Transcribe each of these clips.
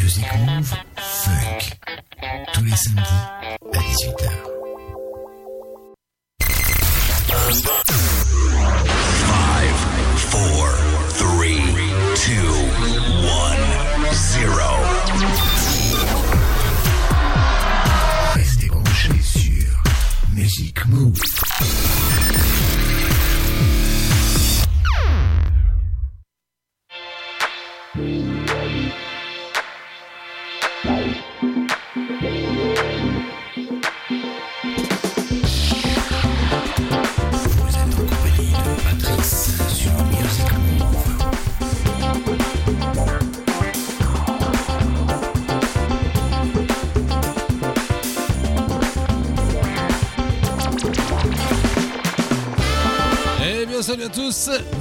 Music Move Funk. Tous les samedis à 18h. Five, four, three, two, one, zero. Restez branchés sur Music Move.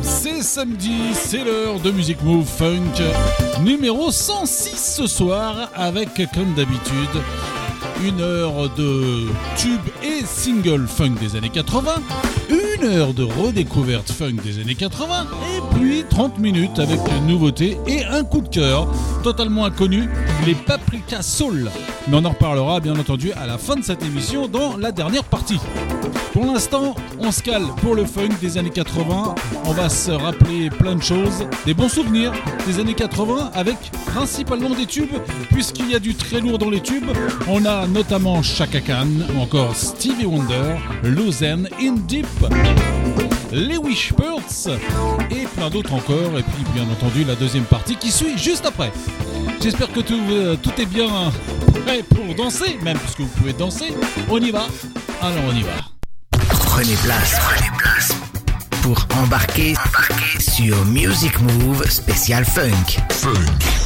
C'est samedi, c'est l'heure de Music Move Funk numéro 106 ce soir avec comme d'habitude une heure de tube et single funk des années 80, une heure de redécouverte funk des années 80 et puis 30 minutes avec une nouveauté et un coup de cœur totalement inconnu, les Paprika Soul. Mais on en reparlera bien entendu à la fin de cette émission dans la dernière partie. Pour l'instant, on se cale pour le funk des années 80. On va se rappeler plein de choses, des bons souvenirs des années 80 avec principalement des tubes, puisqu'il y a du très lourd dans les tubes. On a notamment Chaka Khan, ou encore Stevie Wonder, Lausanne, In Deep, les Wishbirds et plein d'autres encore. Et puis, bien entendu, la deuxième partie qui suit juste après. J'espère que tout, euh, est bien prêt pour danser, même puisque vous pouvez danser. On y va. Alors, on y va. Prenez place, pour embarquer, embarquer sur Music Move spécial funk. Vous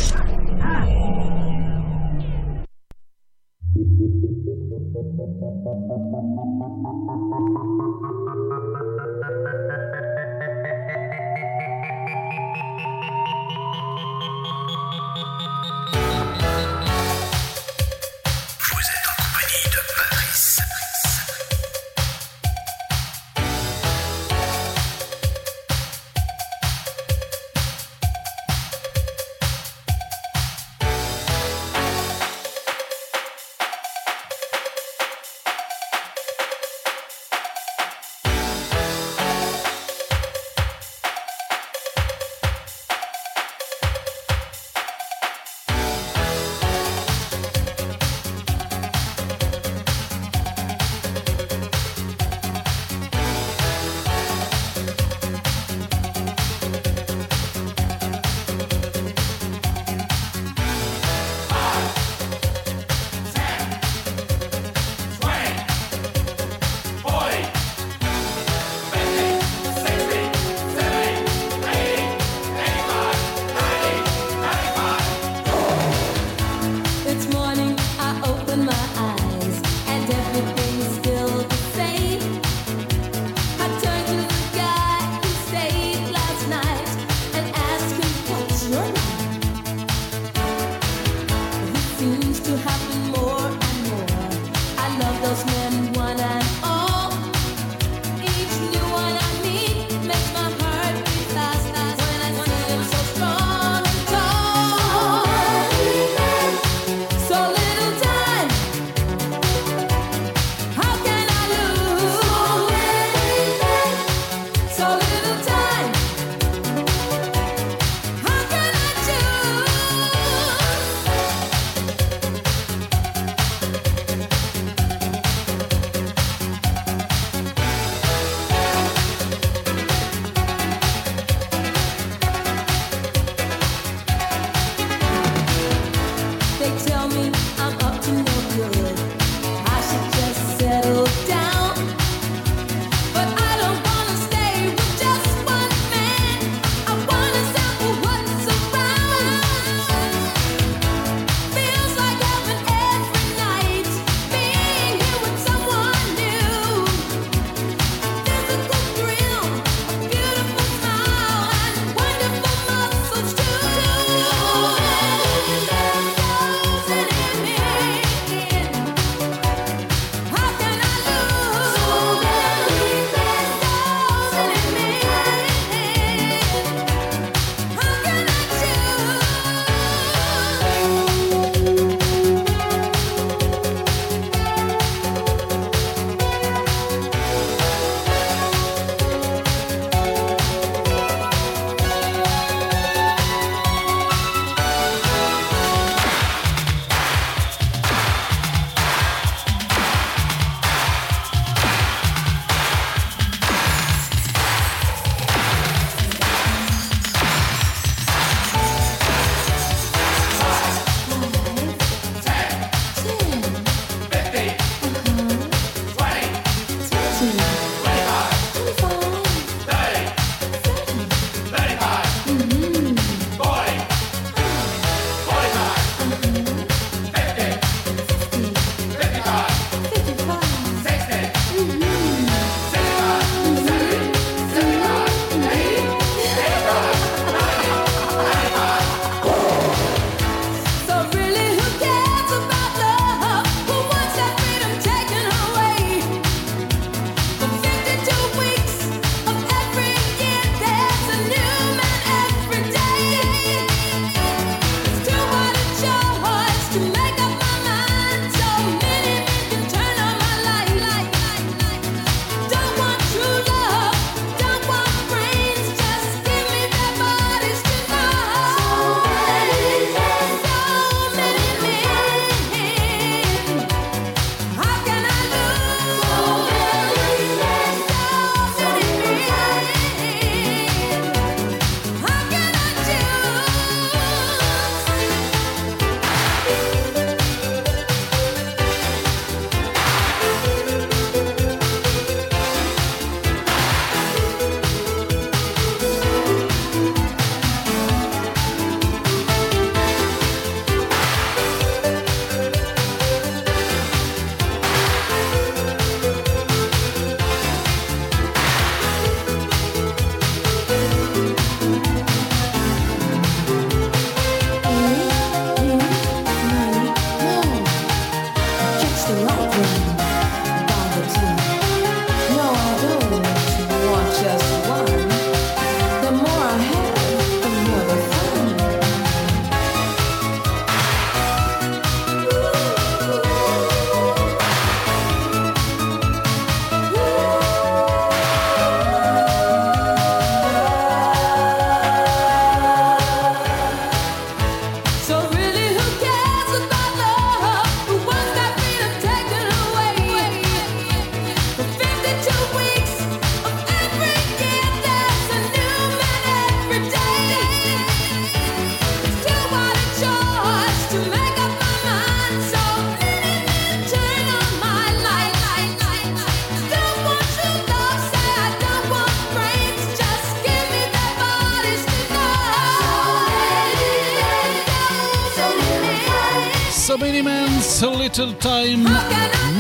Time,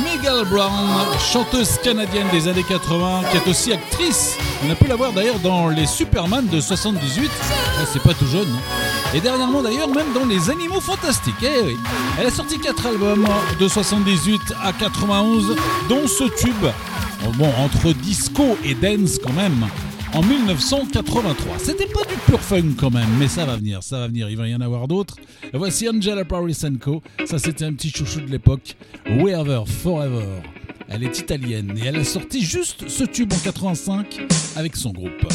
Miguel Brown, chanteuse canadienne des années 80, qui est aussi actrice. On a pu la voir d'ailleurs dans les Superman de 78. Ah, c'est pas tout jeune. Hein. Et dernièrement d'ailleurs, même dans Les Animaux Fantastiques. Eh. Elle a sorti 4 albums de 78 à 91, dont ce tube. Bon, entre disco et dance quand même en 1983. C'était pas du pur fun quand même, mais ça va venir, ça va venir, il va y en avoir d'autres. Voici Angela Parisenko, ça c'était un petit chouchou de l'époque, Wherever, Forever. Elle est italienne et elle a sorti juste ce tube en 85 avec son groupe.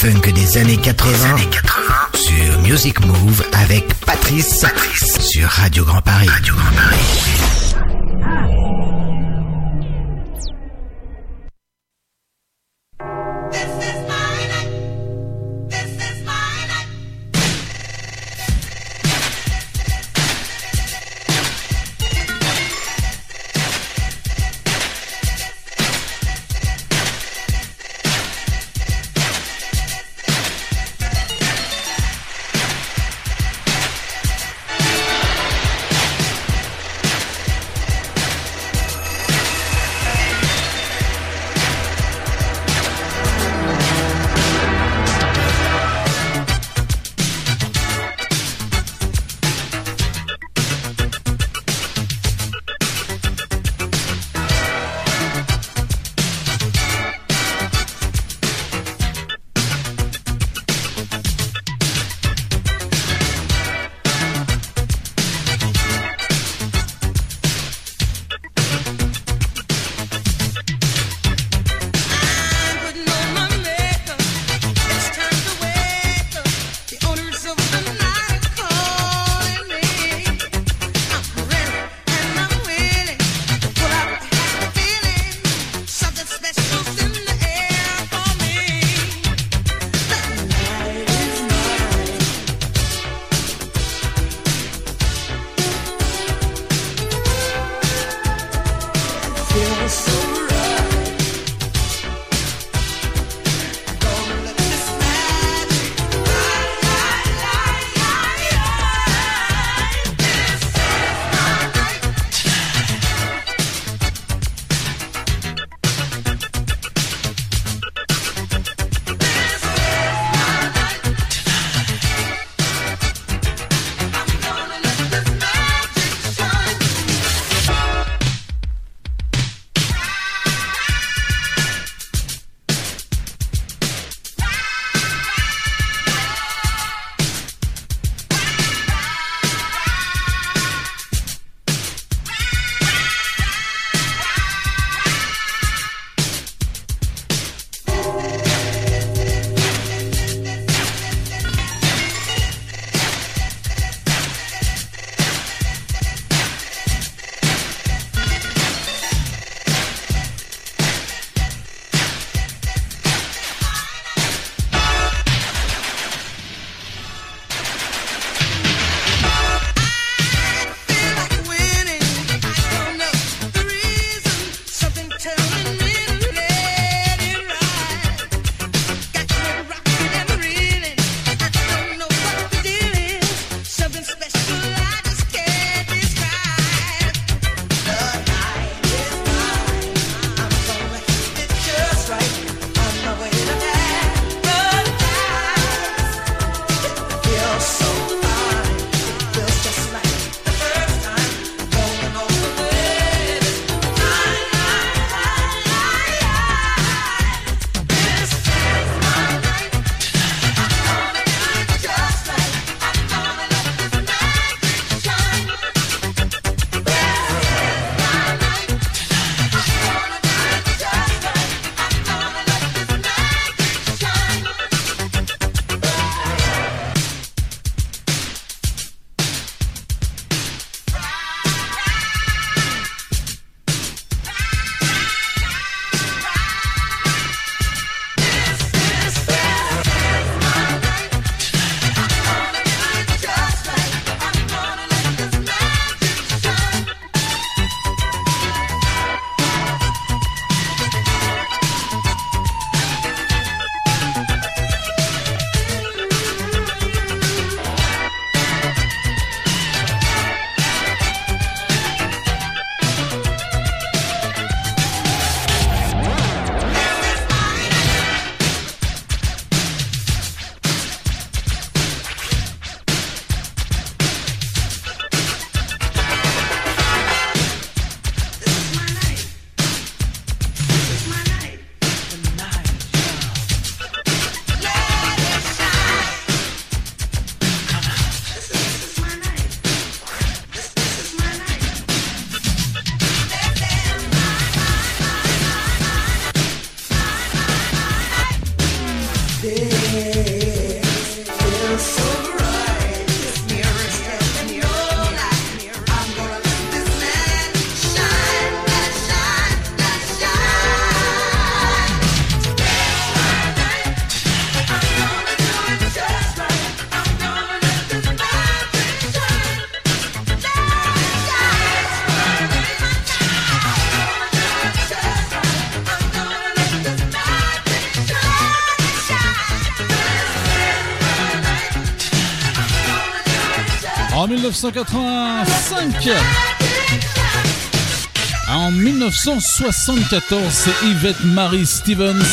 Funk des années 80, sur Music Move avec Patrice, Patrice sur Radio Grand Paris. Radio Grand Paris. 1985, en 1974, c'est Yvette Marie Stevens,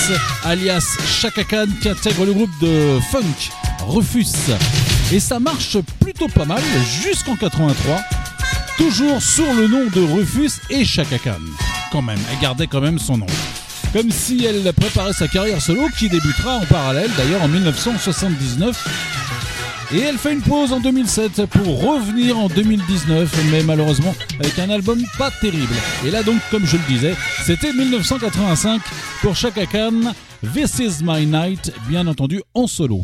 alias Chaka Khan, qui intègre le groupe de funk Rufus. Et ça marche plutôt pas mal jusqu'en 83, toujours sur le nom de Rufus et Chaka Khan. Quand même, elle gardait quand même son nom. Comme si elle préparait sa carrière solo qui débutera en parallèle d'ailleurs en 1979 et elle fait une pause en 2007 pour revenir en 2019, mais malheureusement avec un album pas terrible. Et là donc, comme je le disais, c'était 1985 pour Chaka Khan, This Is My Night, bien entendu en solo.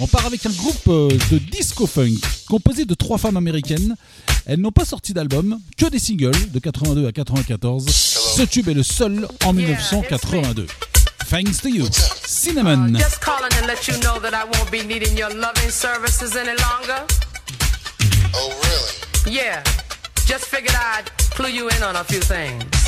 On part avec un groupe euh, de disco funk composé de trois femmes américaines. Elles n'ont pas sorti d'album, que des singles de 82 à 94. Ce tube est le seul en 1982. Thanks to you. Cinnamon. Uh, just calling to let you know that I won't be needing your loving services any longer. Oh, really? Yeah, just figured I'd clue you in on a few things.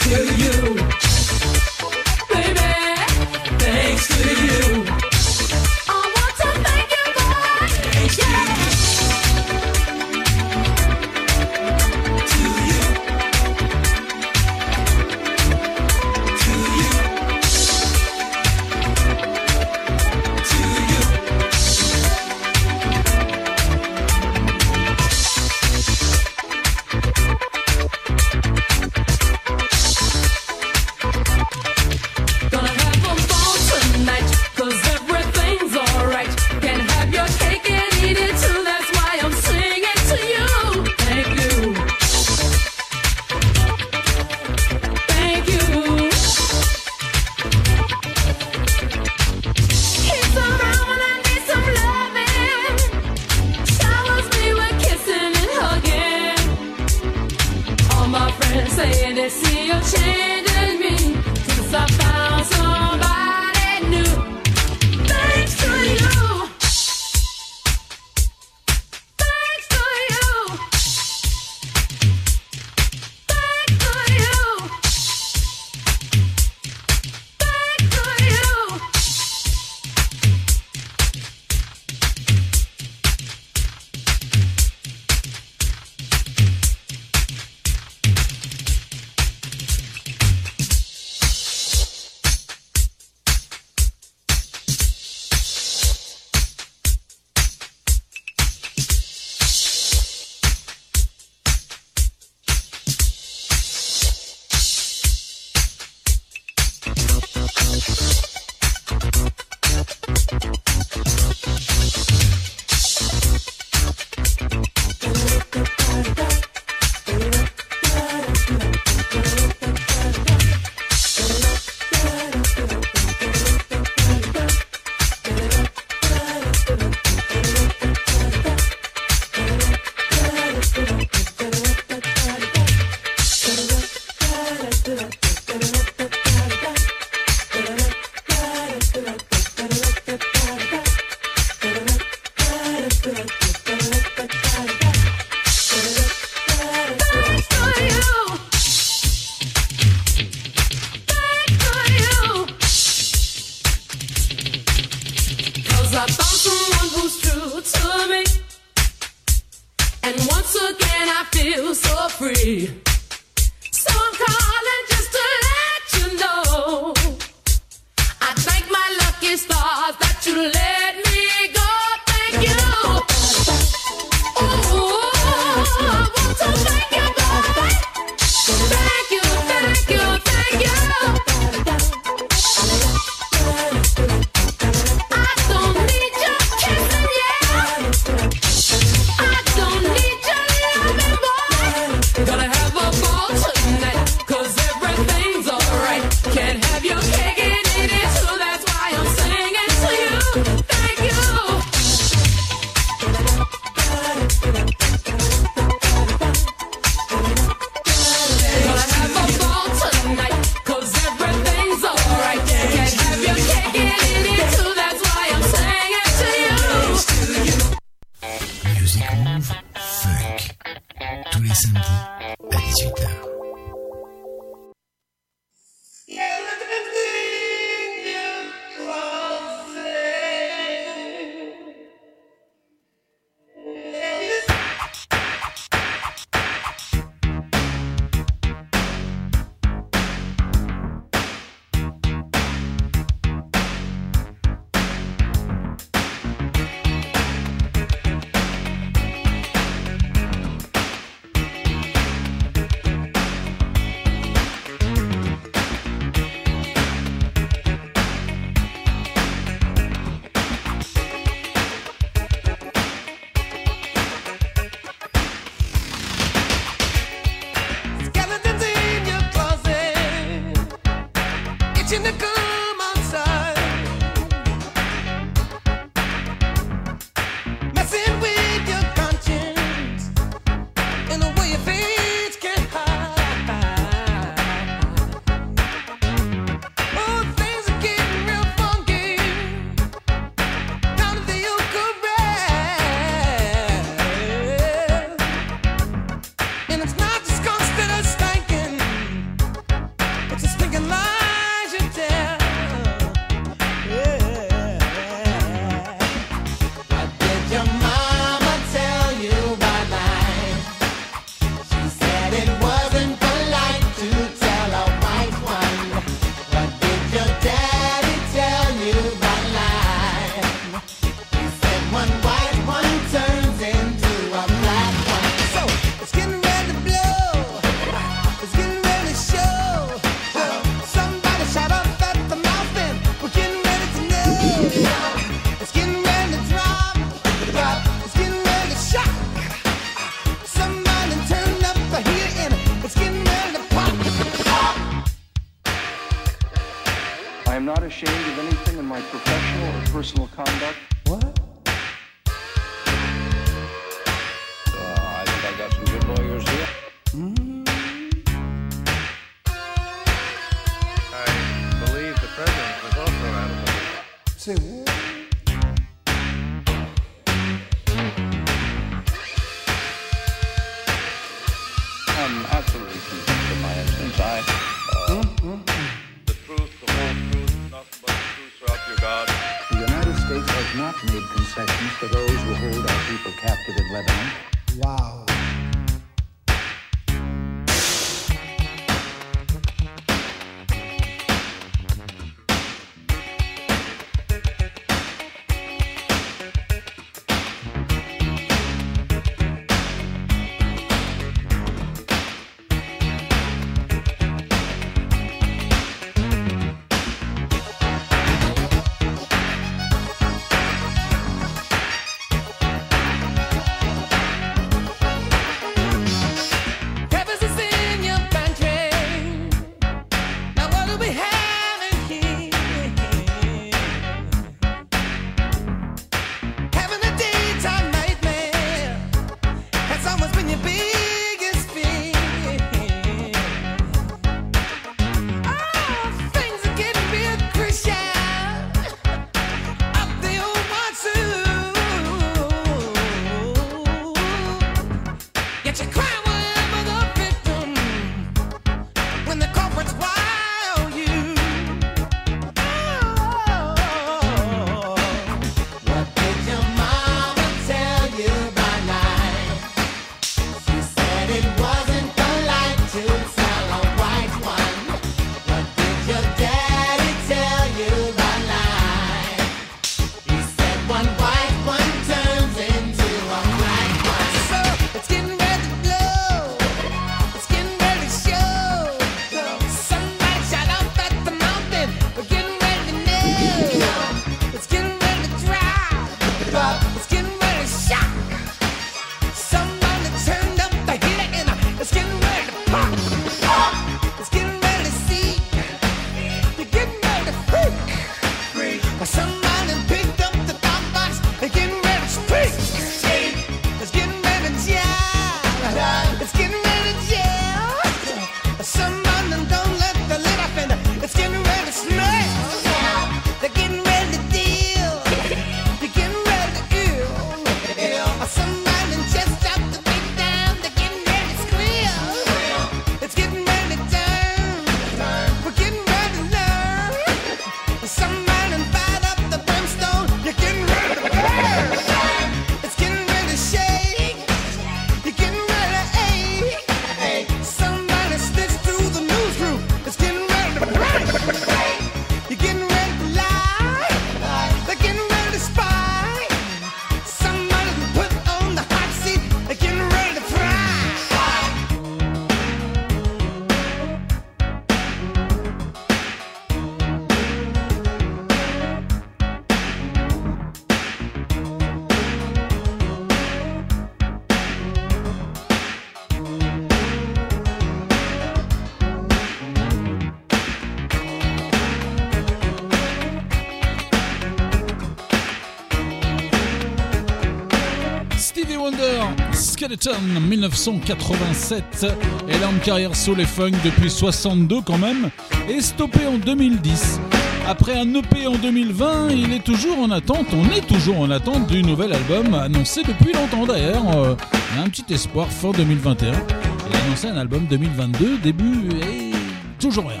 Skeleton 1987. Elle carrière solo et funk depuis 62 quand même et stoppé en 2010. Après un EP en 2020, il est toujours en attente, on est toujours en attente du nouvel album annoncé depuis longtemps d'ailleurs. Euh, un petit espoir fin 2021. Il a annoncé un album 2022, début et toujours rien.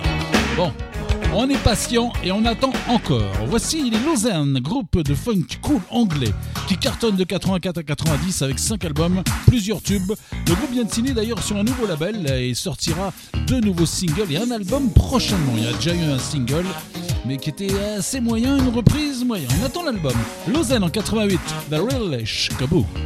Bon, on est patient et on attend encore. Voici les Lausanne, groupe de funk cool anglais qui cartonne de 84 à 90 avec 5 albums, plusieurs tubes. Le groupe vient de signer d'ailleurs sur un nouveau label et sortira deux nouveaux singles et un album prochainement. Il y a déjà eu un single mais qui était assez moyen, une reprise moyen. On attend l'album. Lausanne en 88, The Real Chicago. Change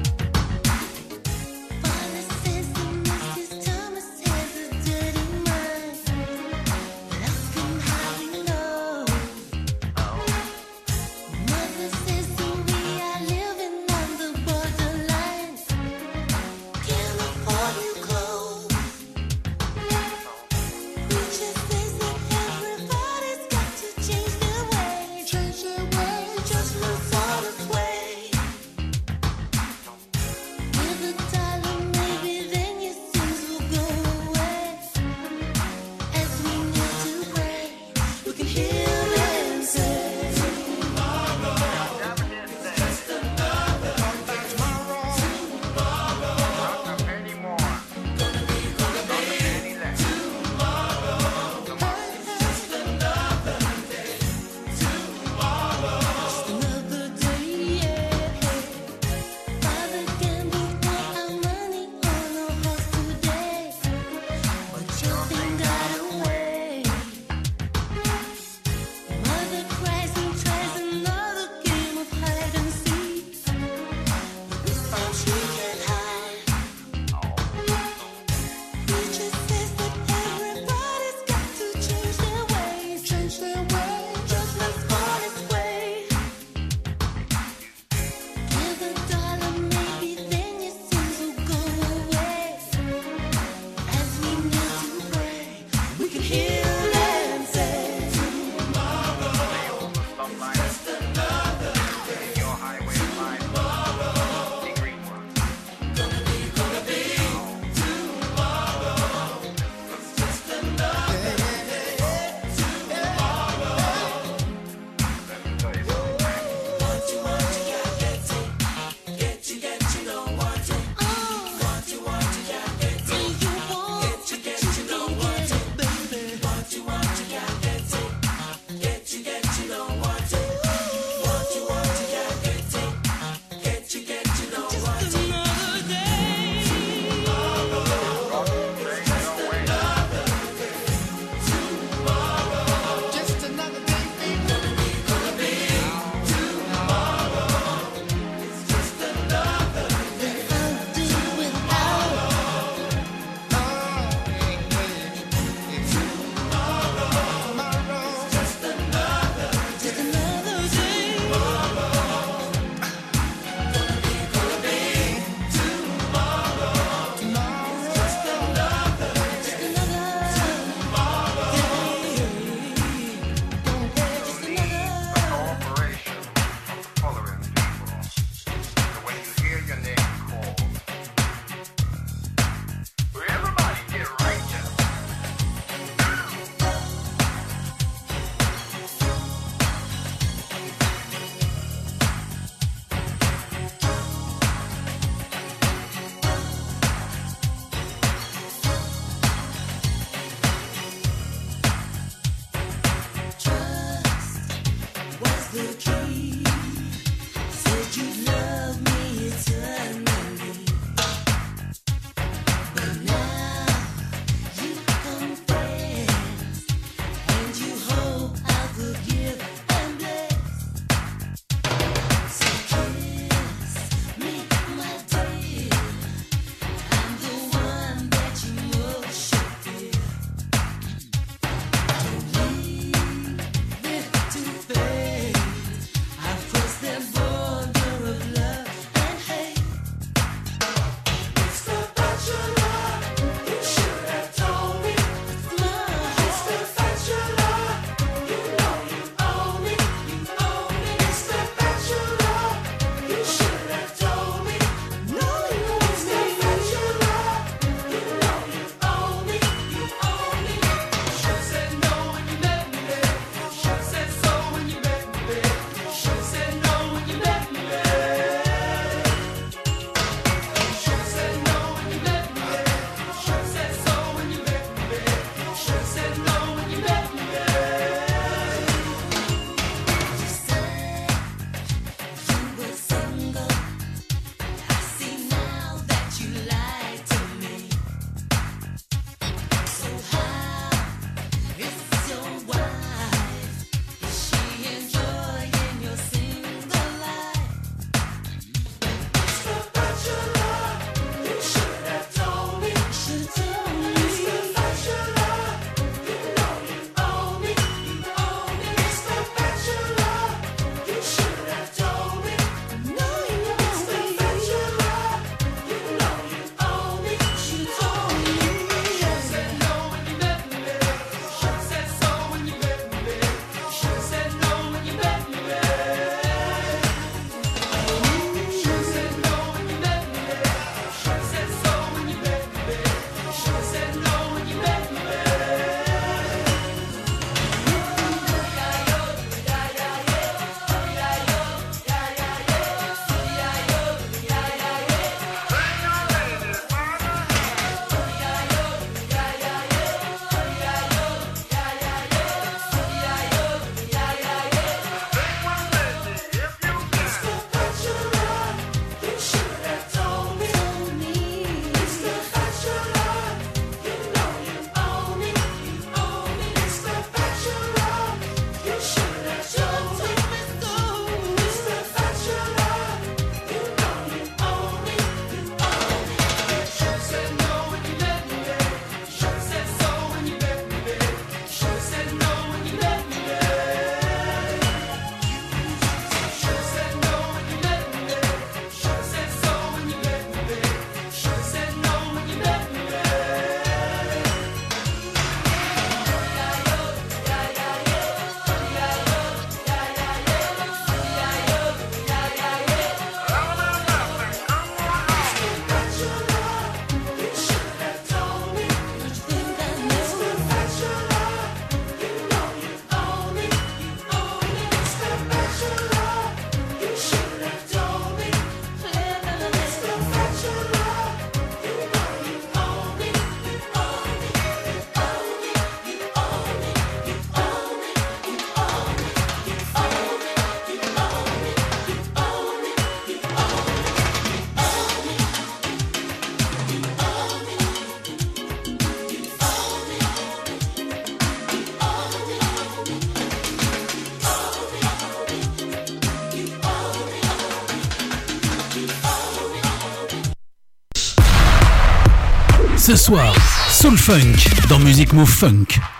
Ce soir, Soul Funk dans Music Move Funk.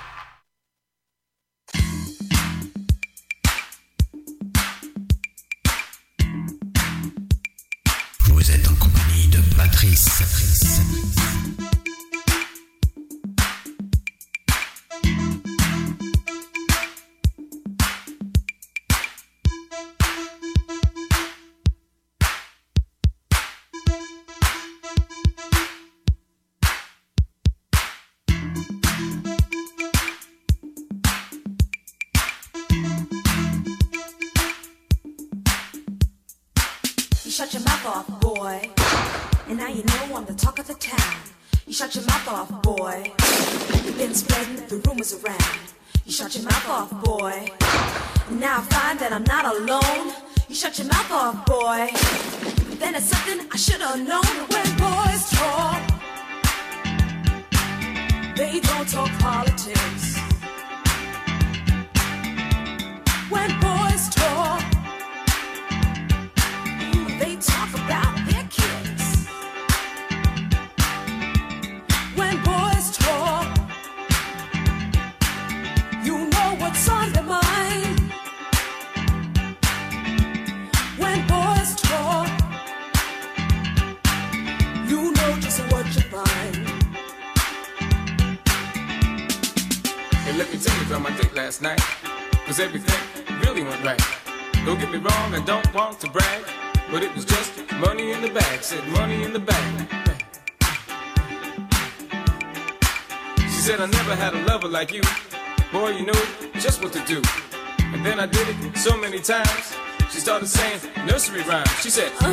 Saying? Nursery rhyme. She said, uh,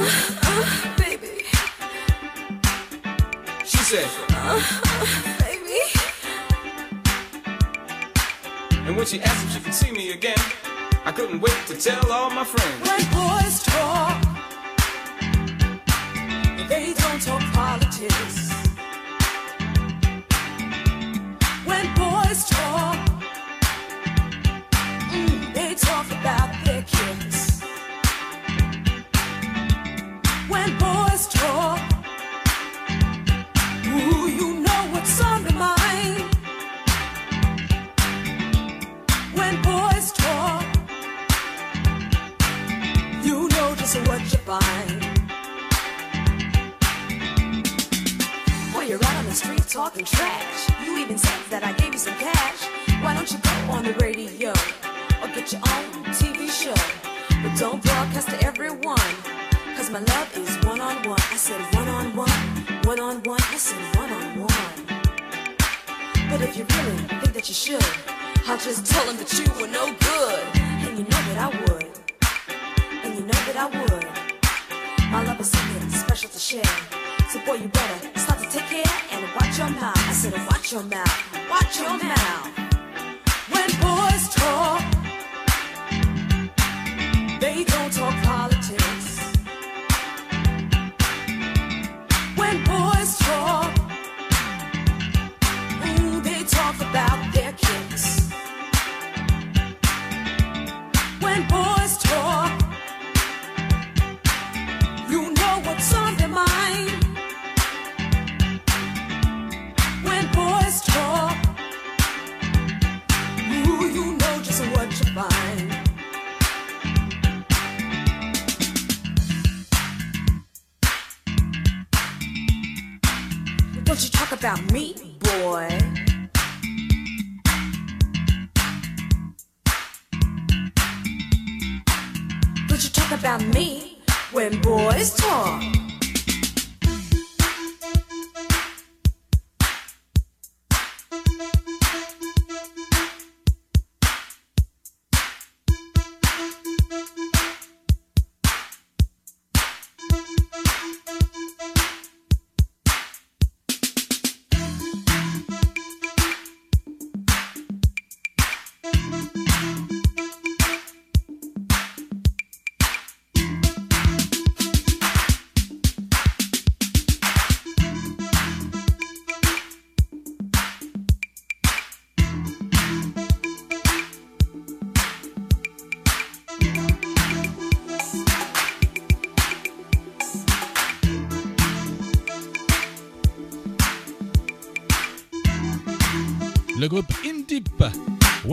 uh, baby. She said, uh, uh, baby. And when she asked if she could see me again, I couldn't wait to tell all my friends. When boys talk, they don't talk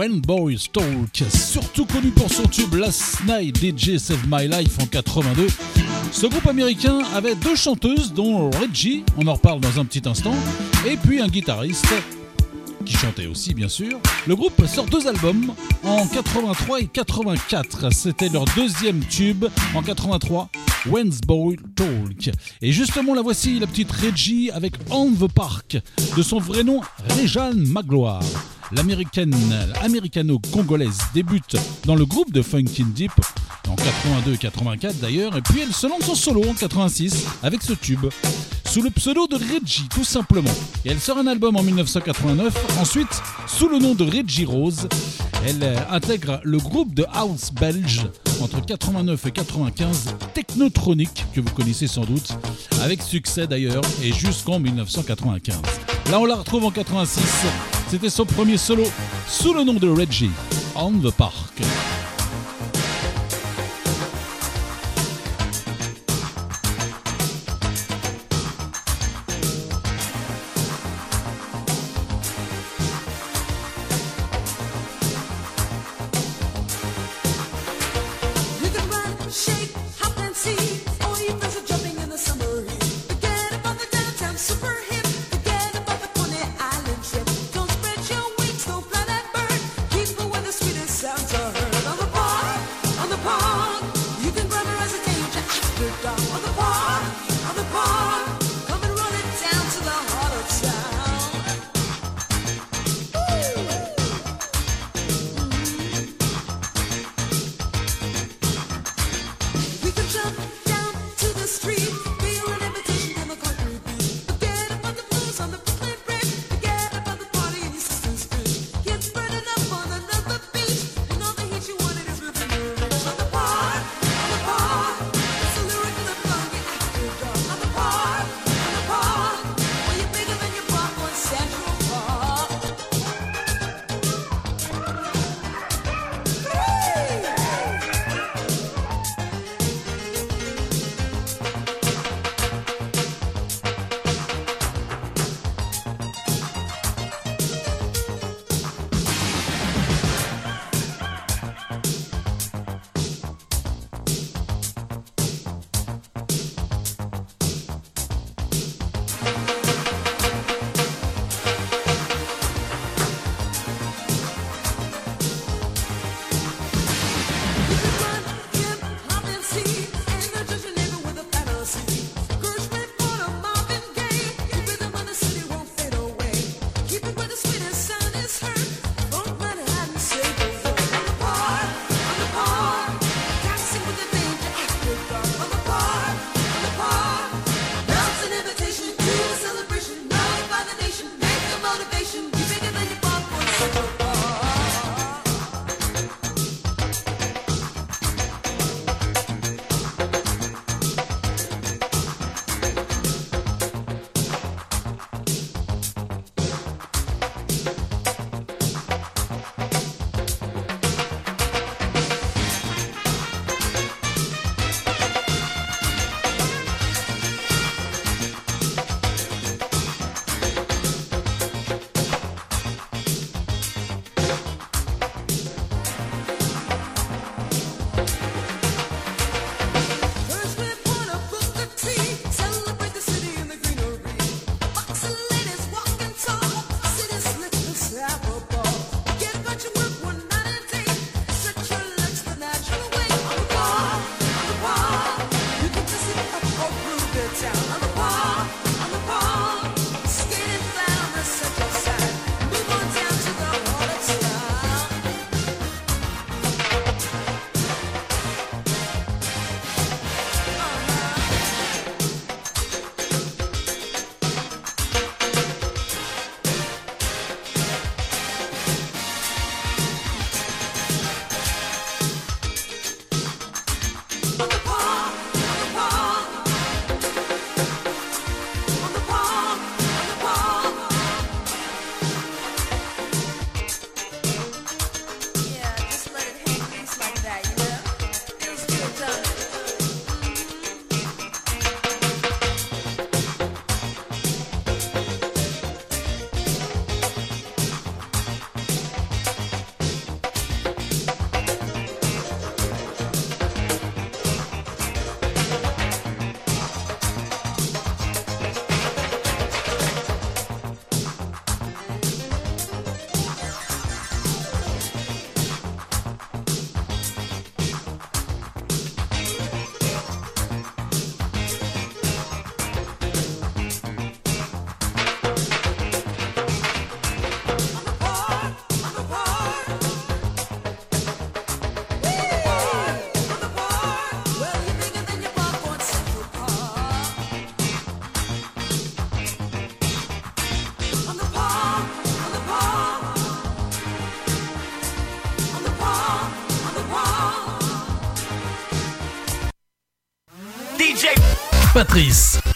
When Boys Talk, surtout connu pour son tube Last Night DJ Save My Life en 82. Ce groupe américain avait deux chanteuses, dont Reggie, on en reparle dans un petit instant, et puis un guitariste qui chantait aussi bien sûr. Le groupe sort deux albums en 83 et 84. C'était leur deuxième tube en 83, When's Boy Talk. Et justement la voici, la petite Reggie avec On the Park, de son vrai nom Réjeanne Magloire. L'américaine américano-congolaise débute dans le groupe de Funkin' Deep en 82 et 84 d'ailleurs, et puis elle se lance en solo en 86 avec ce tube sous le pseudo de Reggie tout simplement. Et elle sort un album en 1989, ensuite sous le nom de Reggie Rose, elle euh, intègre le groupe de house belge entre 89 et 95, Technotronic, que vous connaissez sans doute, avec succès d'ailleurs, et jusqu'en 1995. Là on la retrouve en 86, c'était son premier solo sous le nom de Reggie, On the Park.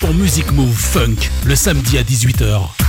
Pour Music Move Funk le samedi à 18h.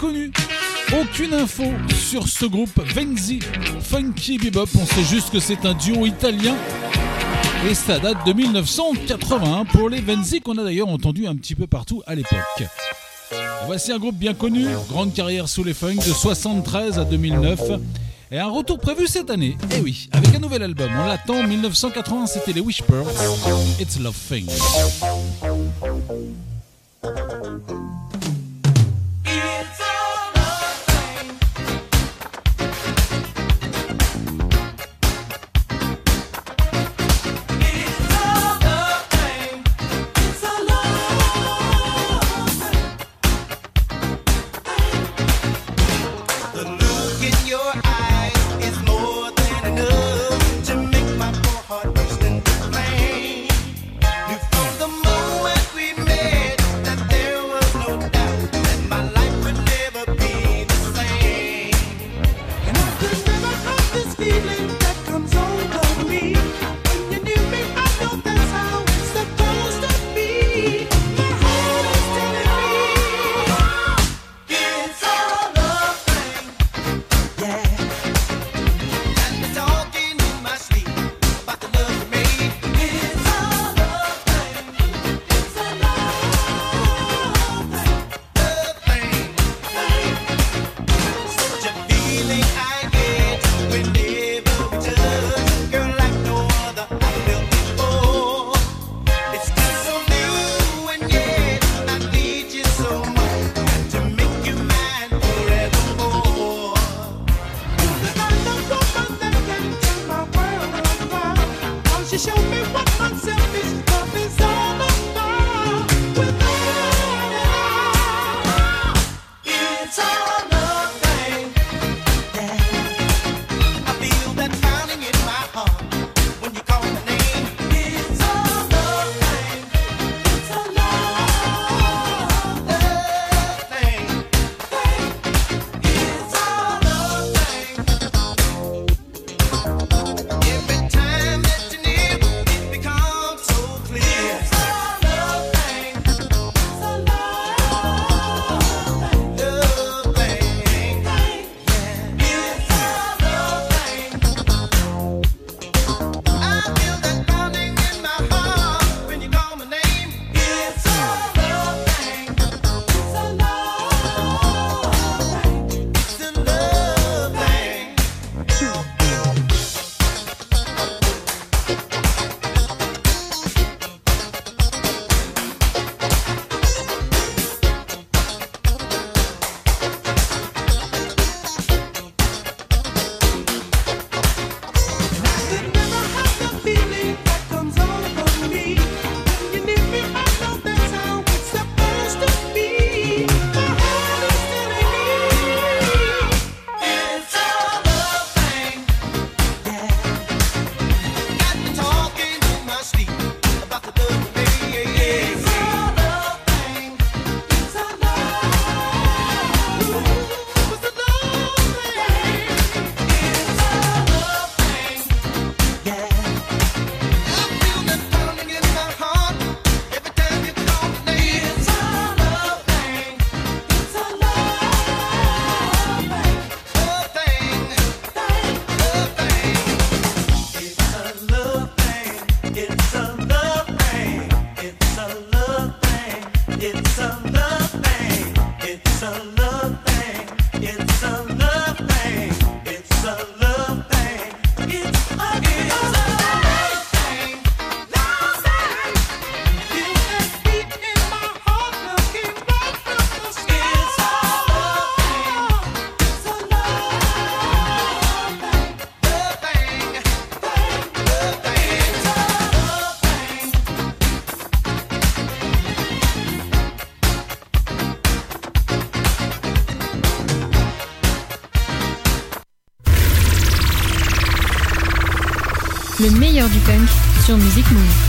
Aucune info sur ce groupe Venzi Funky Bebop. On sait juste que c'est un duo italien. Et ça date de 1981 pour les Venzi qu'on a d'ailleurs entendu un petit peu partout à l'époque. Voici un groupe bien connu, grande carrière sous les funks de 73 à 2009 et un retour prévu cette année. Et oui, avec un nouvel album. On l'attend. 1980, c'était les Wish It's Love Thing. le meilleur du punk sur Music Move.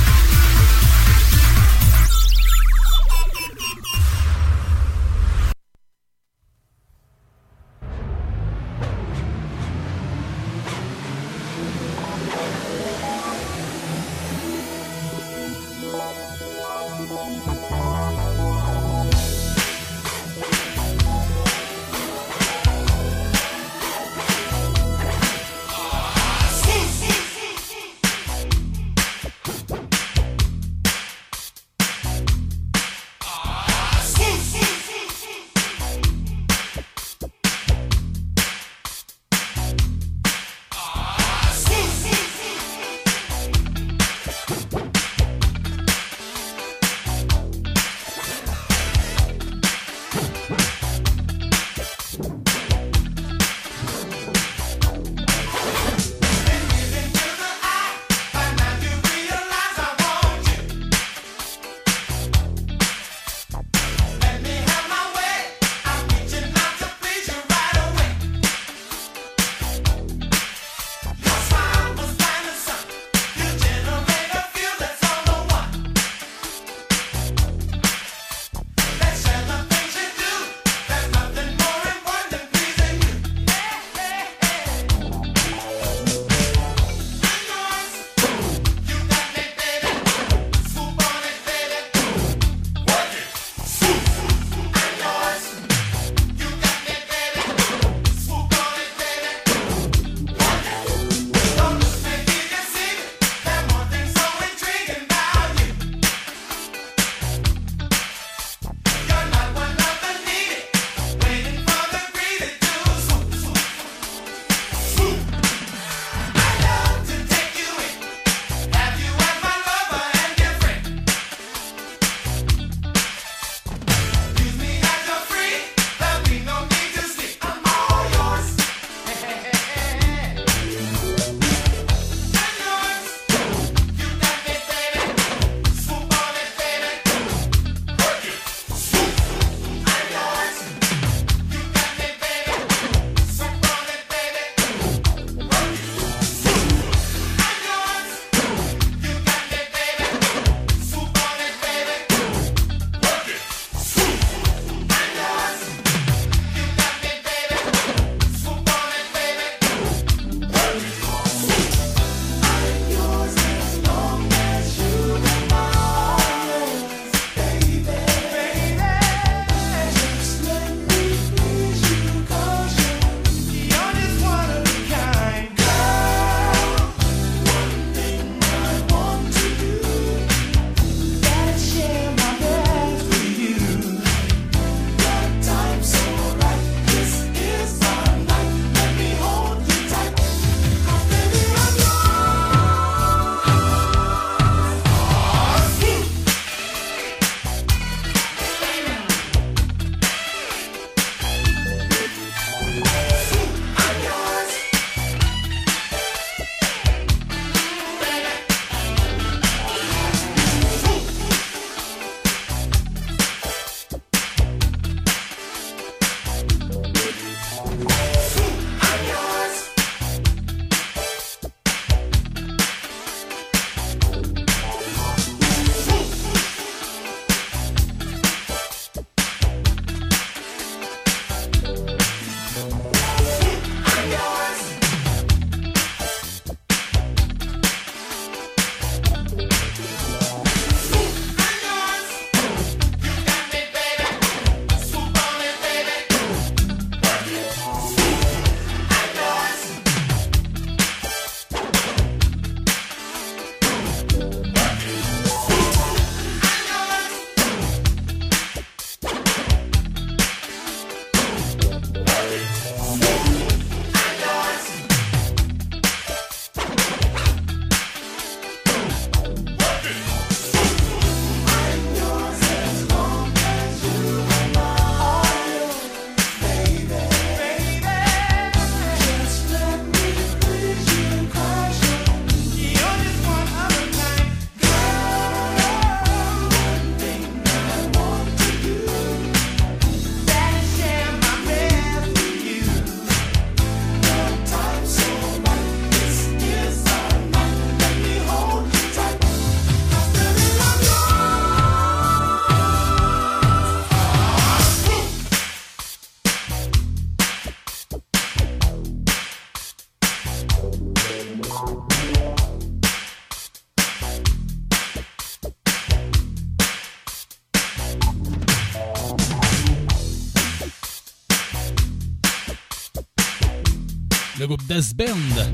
Band.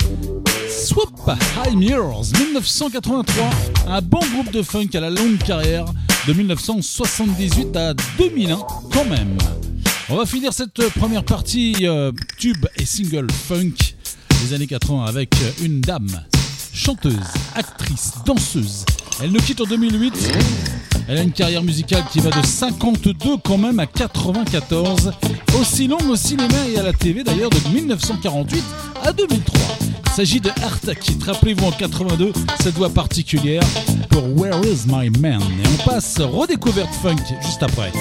Swoop High Mirrors 1983, un bon groupe de funk à la longue carrière de 1978 à 2001 quand même. On va finir cette première partie euh, tube et single funk des années 80 avec une dame, chanteuse, actrice, danseuse. Elle nous quitte en 2008. Elle a une carrière musicale qui va de 52 quand même à 94, aussi longue au cinéma et à la TV d'ailleurs de 1948 à 2003. Il s'agit de Art Kit, rappelez-vous en 82 cette voix particulière pour Where Is My Man Et on passe redécouverte funk juste après.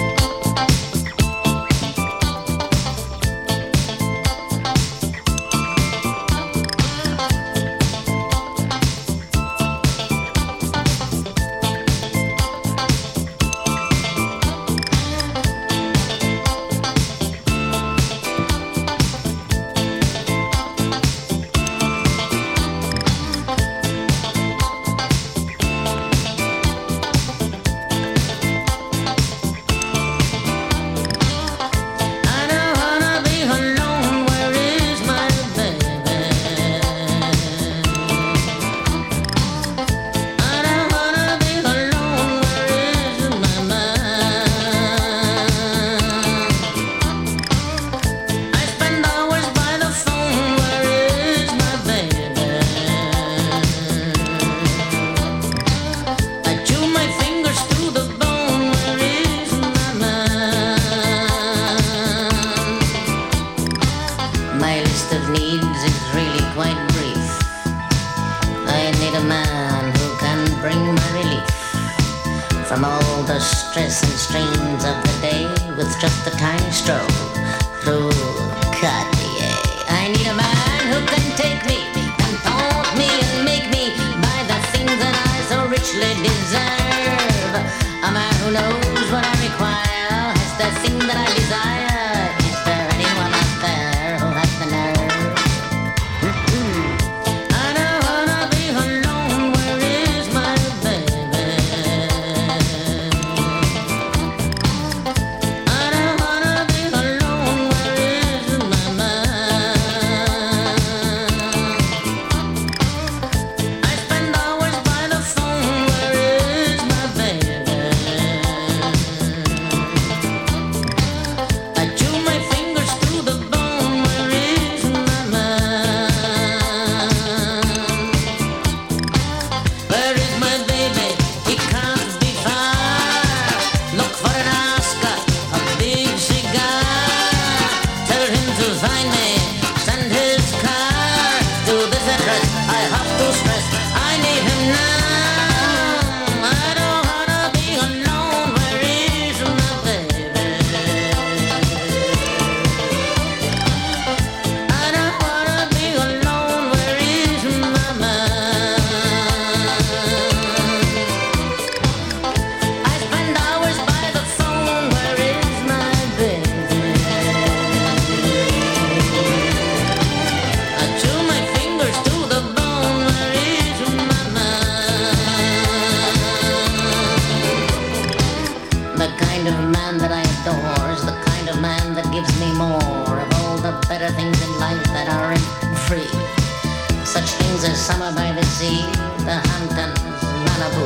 Things summer by the sea, the Hamptons, Malibu,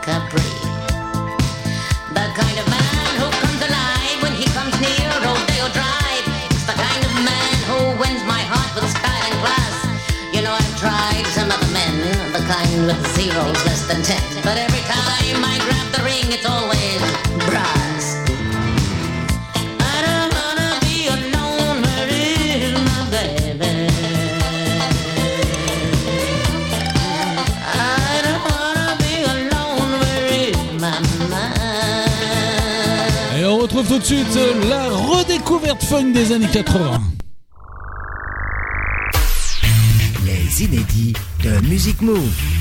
Capri. The kind of man who comes alive when he comes near Rodeo Drive. It's the kind of man who wins my heart with style and class. You know, I've tried some other men, the kind with zeros less than ten. But every time I grab the ring, it's always tout de suite la redécouverte funk des années 80. Les inédits de Music Move.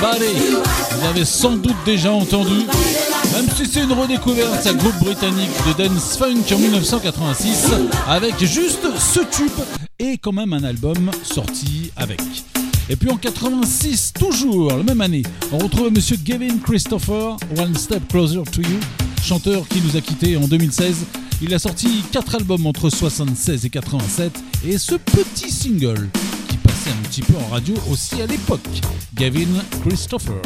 Vous avez sans doute déjà entendu, même si c'est une redécouverte, un groupe britannique de dance funk en 1986, avec juste ce tube et quand même un album sorti avec. Et puis en 86, toujours, la même année, on retrouve Monsieur Gavin Christopher, One Step Closer to You, chanteur qui nous a quittés en 2016. Il a sorti 4 albums entre 76 et 87 et ce petit single un petit peu en radio aussi à l'époque, Gavin Christopher.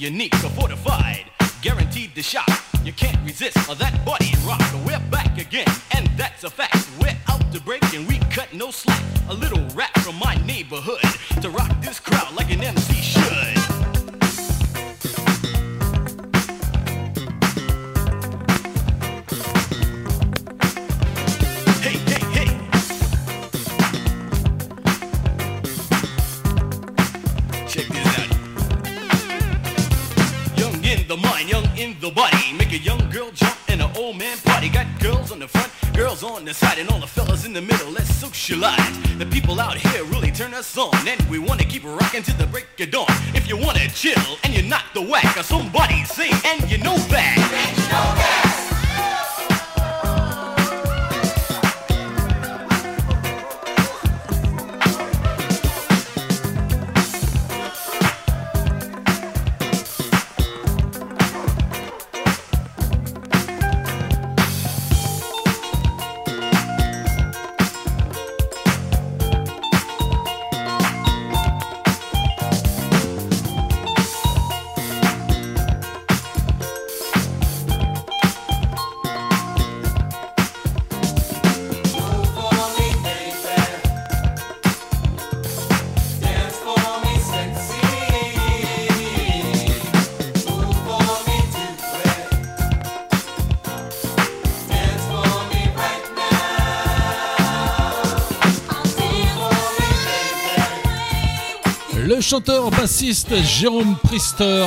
Unique, chanteur bassiste Jérôme Priester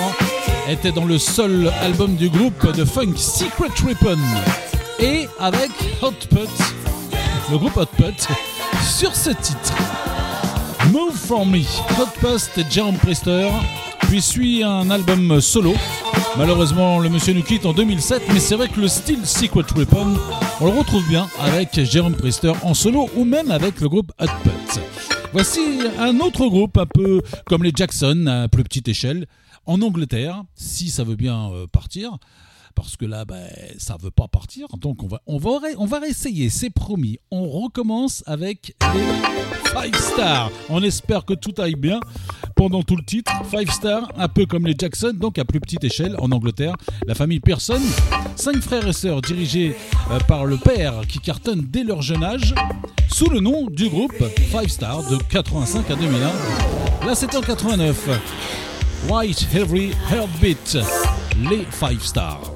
était dans le seul album du groupe de funk Secret Weapon et avec Hot Put, le groupe Hot Put, sur ce titre. Move For Me, Hot Put et Jérôme Priester, puis suit un album solo. Malheureusement, le monsieur nous quitte en 2007, mais c'est vrai que le style Secret Weapon, on le retrouve bien avec Jérôme Priester en solo ou même avec le groupe Hot Put. Voici un autre groupe un peu comme les Jackson à plus petite échelle en Angleterre, si ça veut bien euh, partir. Parce que là, ben, ça veut pas partir. Donc on va, on va, on va réessayer, c'est promis. On recommence avec Five Stars. On espère que tout aille bien pendant tout le titre. Five Stars, un peu comme les Jackson, donc à plus petite échelle en Angleterre. La famille Pearson, cinq frères et sœurs dirigés euh, par le père qui cartonne dès leur jeune âge, sous le nom du groupe Five Stars de 85 à 2001. Là, c'était en 89. White Every Heartbeat, les Five Stars.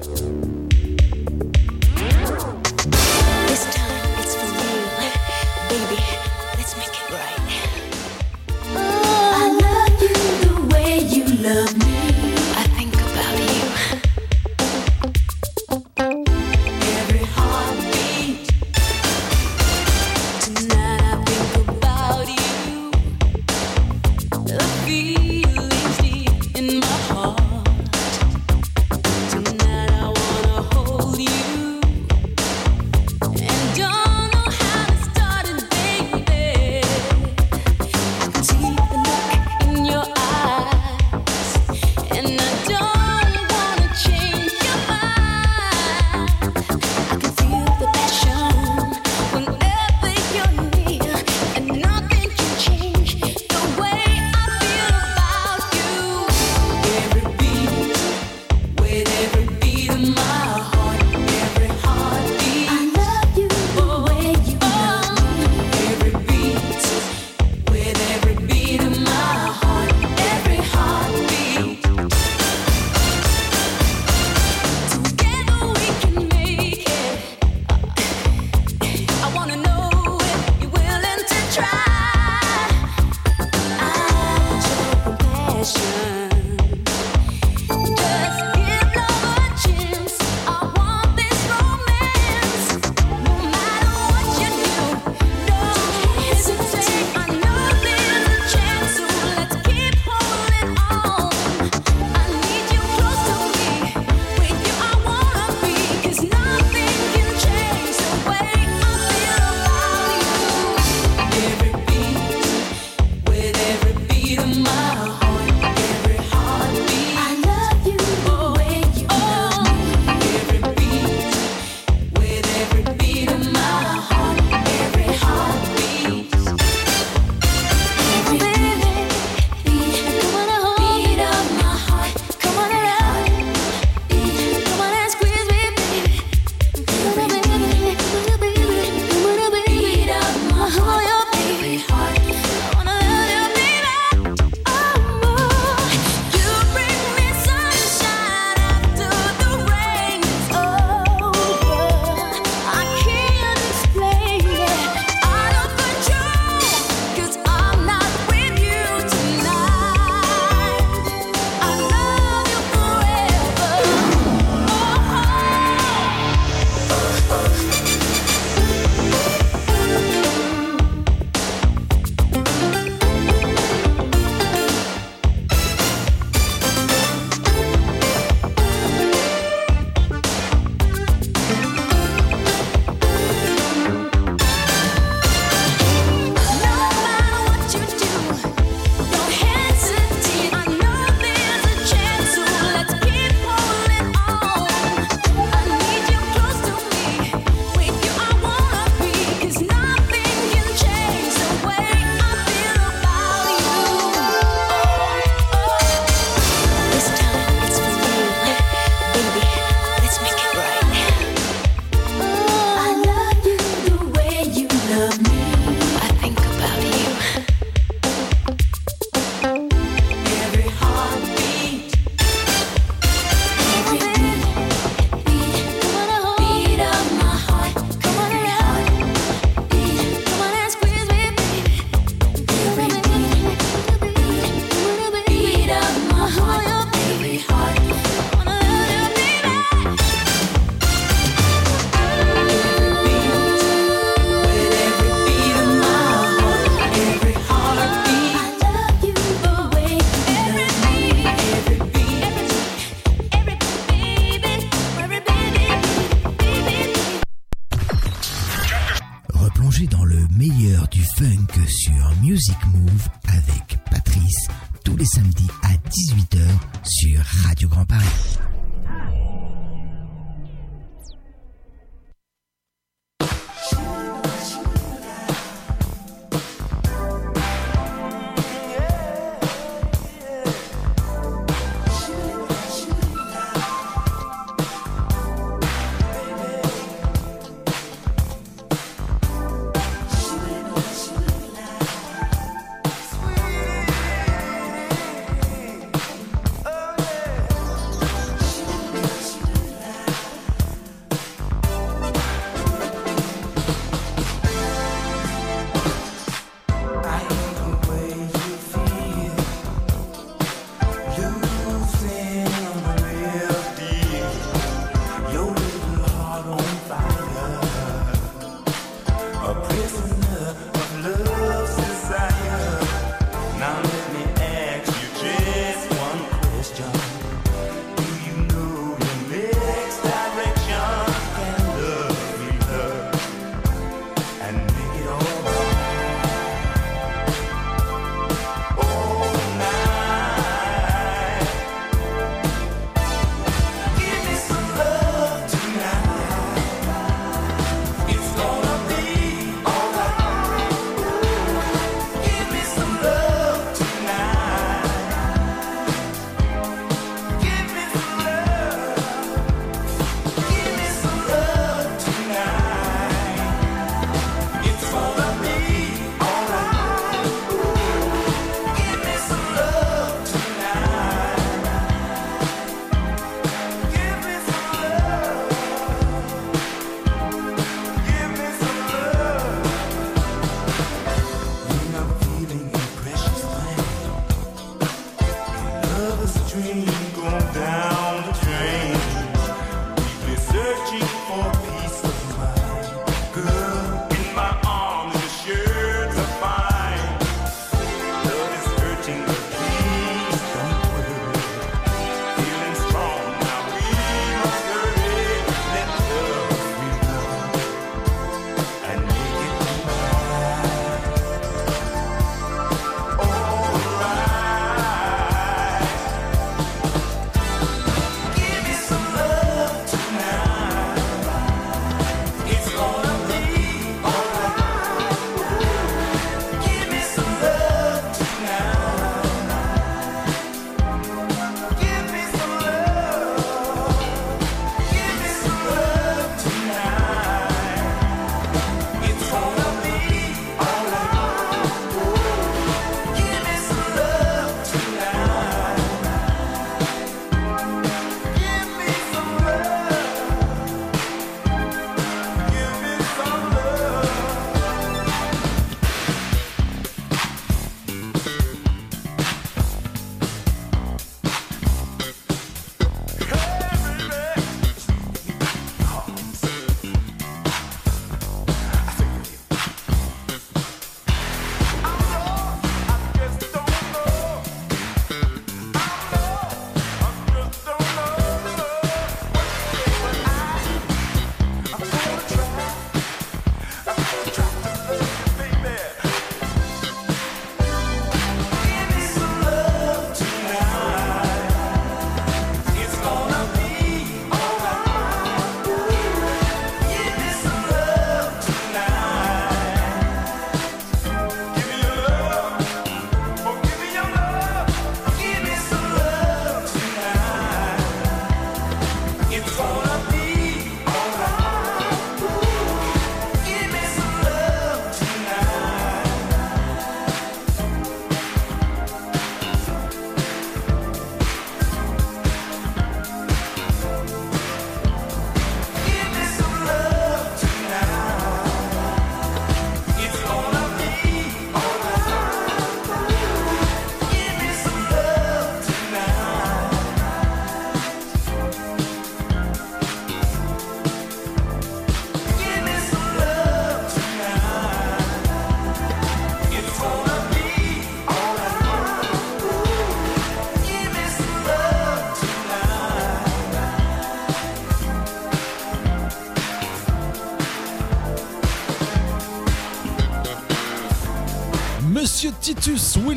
Way you love me.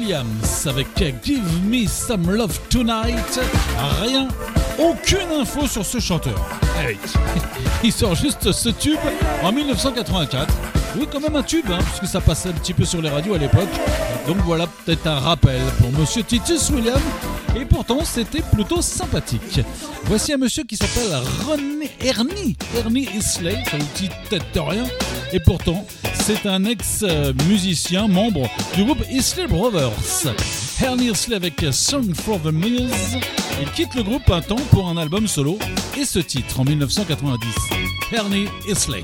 Williams avec Give Me Some Love Tonight. Rien, aucune info sur ce chanteur. Il sort juste ce tube en 1984. Oui, quand même un tube, hein, puisque ça passait un petit peu sur les radios à l'époque. Donc voilà, peut-être un rappel pour Monsieur Titus Williams. Et pourtant, c'était plutôt sympathique. Voici un monsieur qui s'appelle René Ernie. Ernie Isley, ça vous dit peut-être de rien. Et pourtant, c'est un ex-musicien, membre du groupe Isley Brothers. Ernie Isley avec Song for the Muse. Il quitte le groupe un temps pour un album solo et ce titre en 1990. Ernie Isley.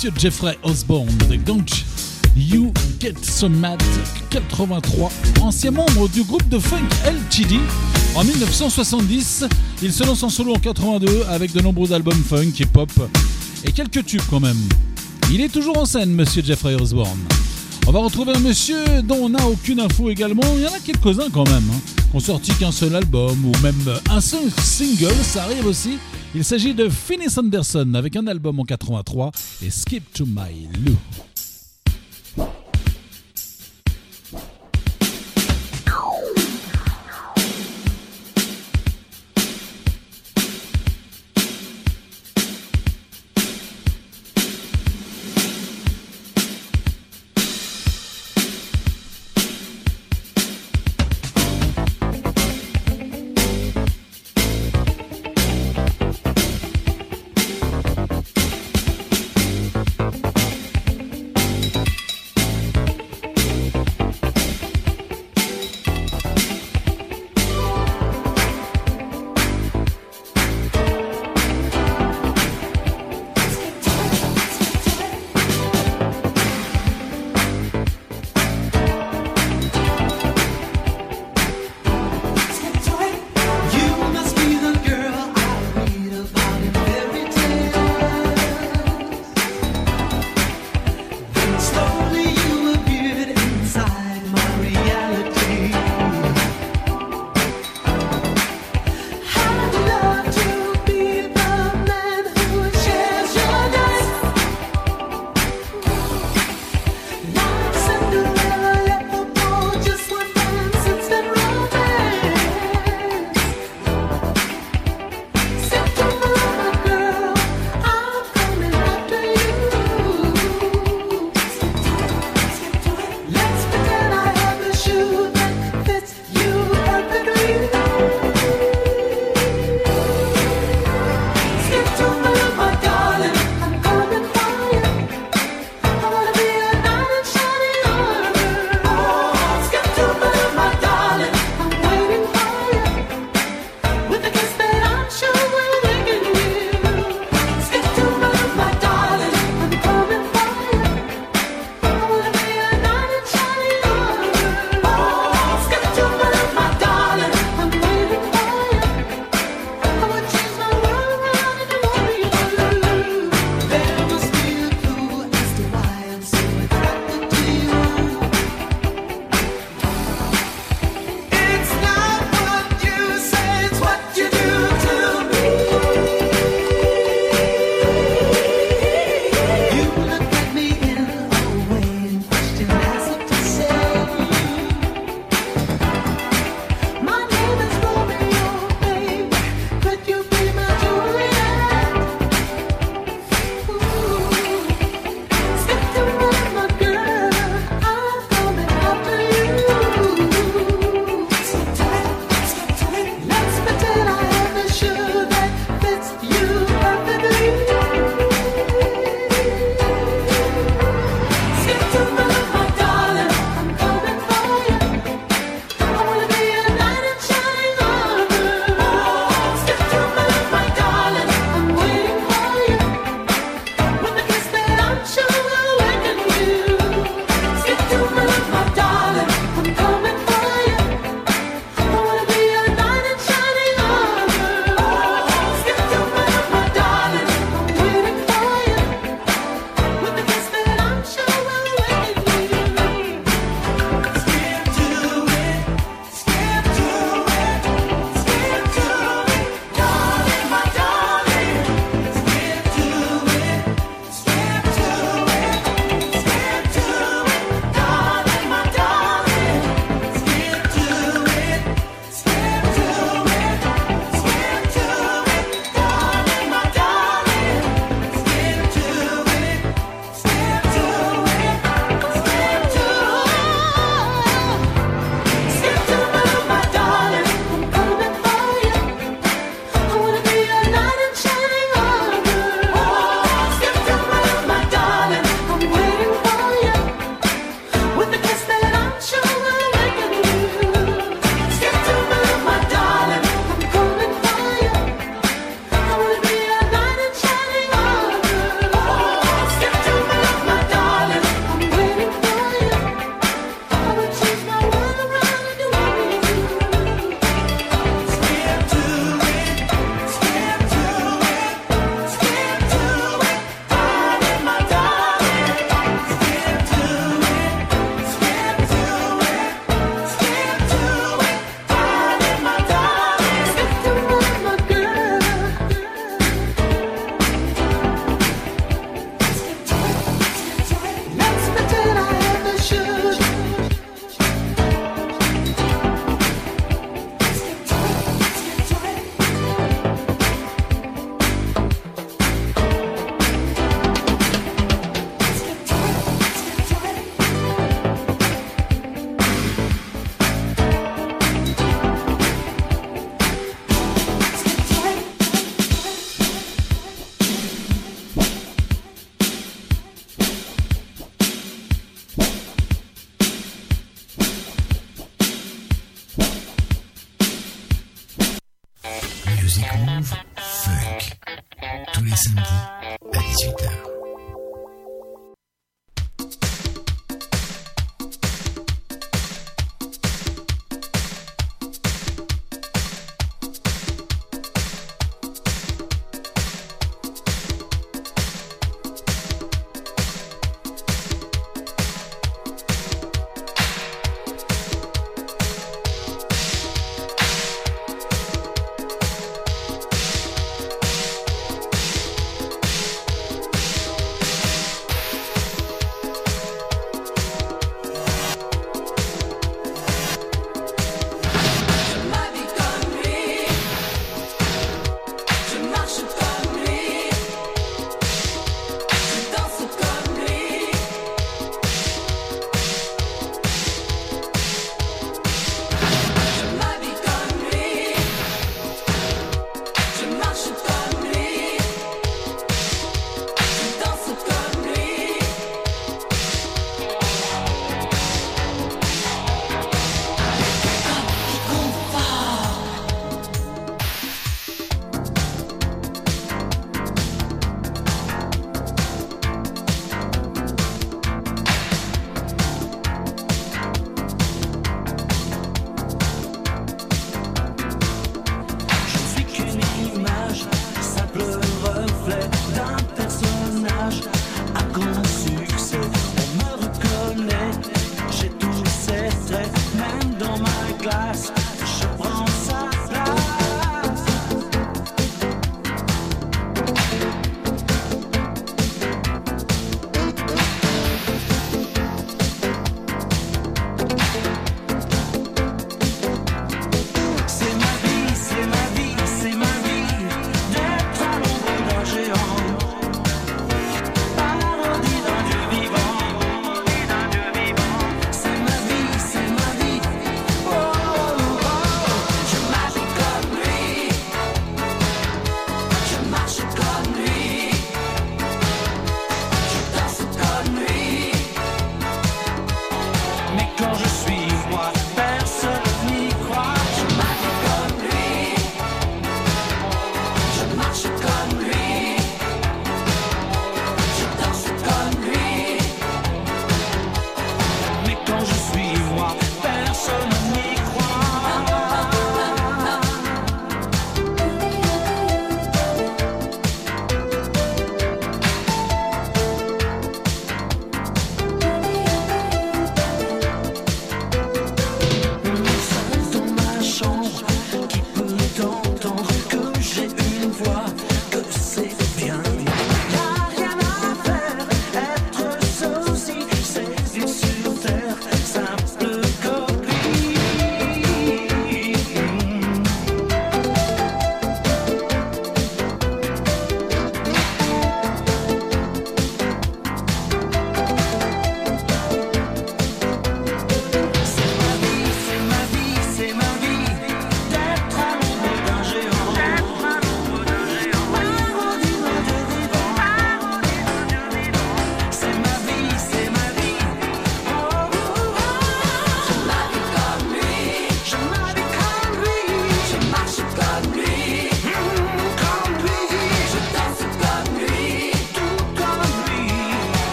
Monsieur Jeffrey Osborne de Don't You Get So Mad 83, ancien membre du groupe de funk LTD. En 1970, il se lance en solo en 82 avec de nombreux albums funk et pop et quelques tubes quand même. Il est toujours en scène, Monsieur Jeffrey Osborne. On va retrouver un monsieur dont on n'a aucune info également. Il y en a quelques-uns quand même, hein, qui sorti qu'un seul album ou même un seul single, ça arrive aussi. Il s'agit de Finis Anderson avec un album en 83 Escape to my loop.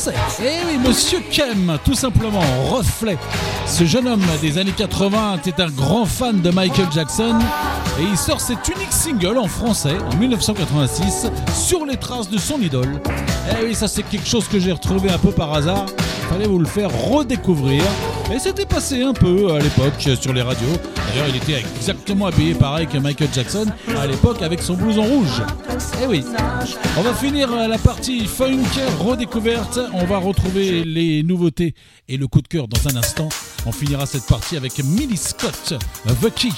Français. Eh oui, Monsieur Kem, tout simplement, reflet. Ce jeune homme des années 80 était un grand fan de Michael Jackson et il sort cet unique single en français en 1986 sur les traces de son idole. Eh oui, ça c'est quelque chose que j'ai retrouvé un peu par hasard. Fallait vous le faire redécouvrir. Et c'était passé un peu à l'époque sur les radios. D'ailleurs, il était exactement habillé pareil que Michael Jackson à l'époque avec son blouson rouge. Eh oui. On va finir la partie funk redécouverte. On va retrouver les nouveautés et le coup de cœur dans un instant. On finira cette partie avec Millie Scott, The Key.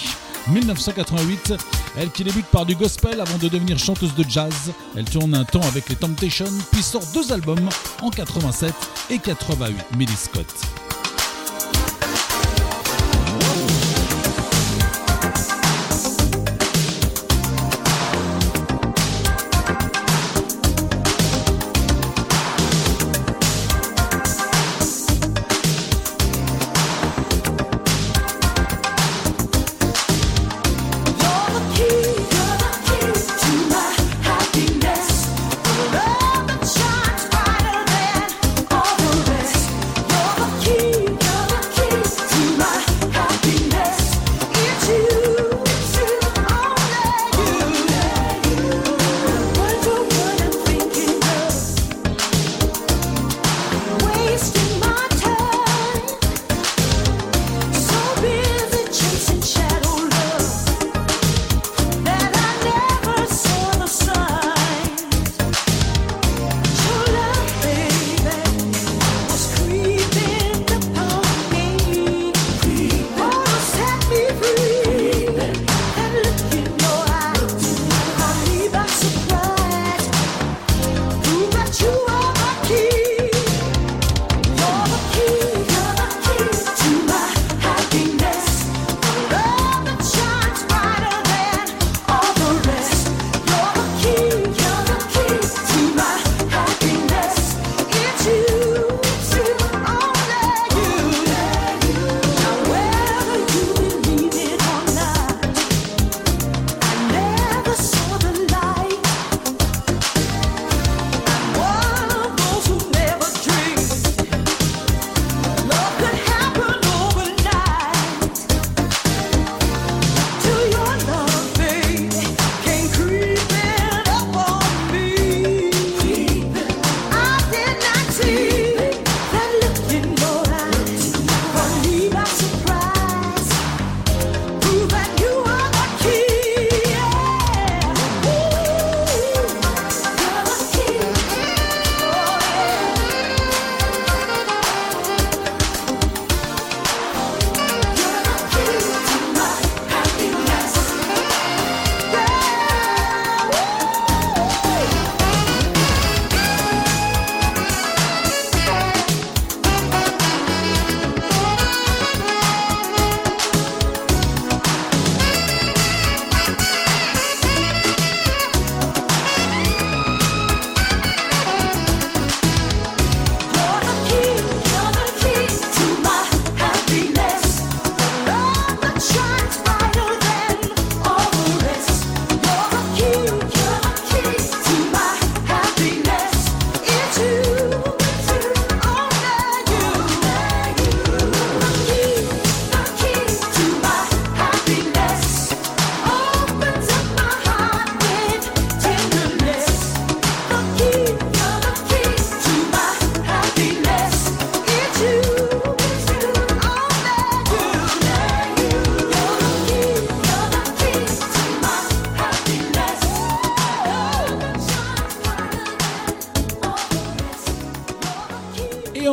1988, elle qui débute par du gospel avant de devenir chanteuse de jazz. Elle tourne un temps avec les Temptations, puis sort deux albums en 87 et 88. Millie Scott.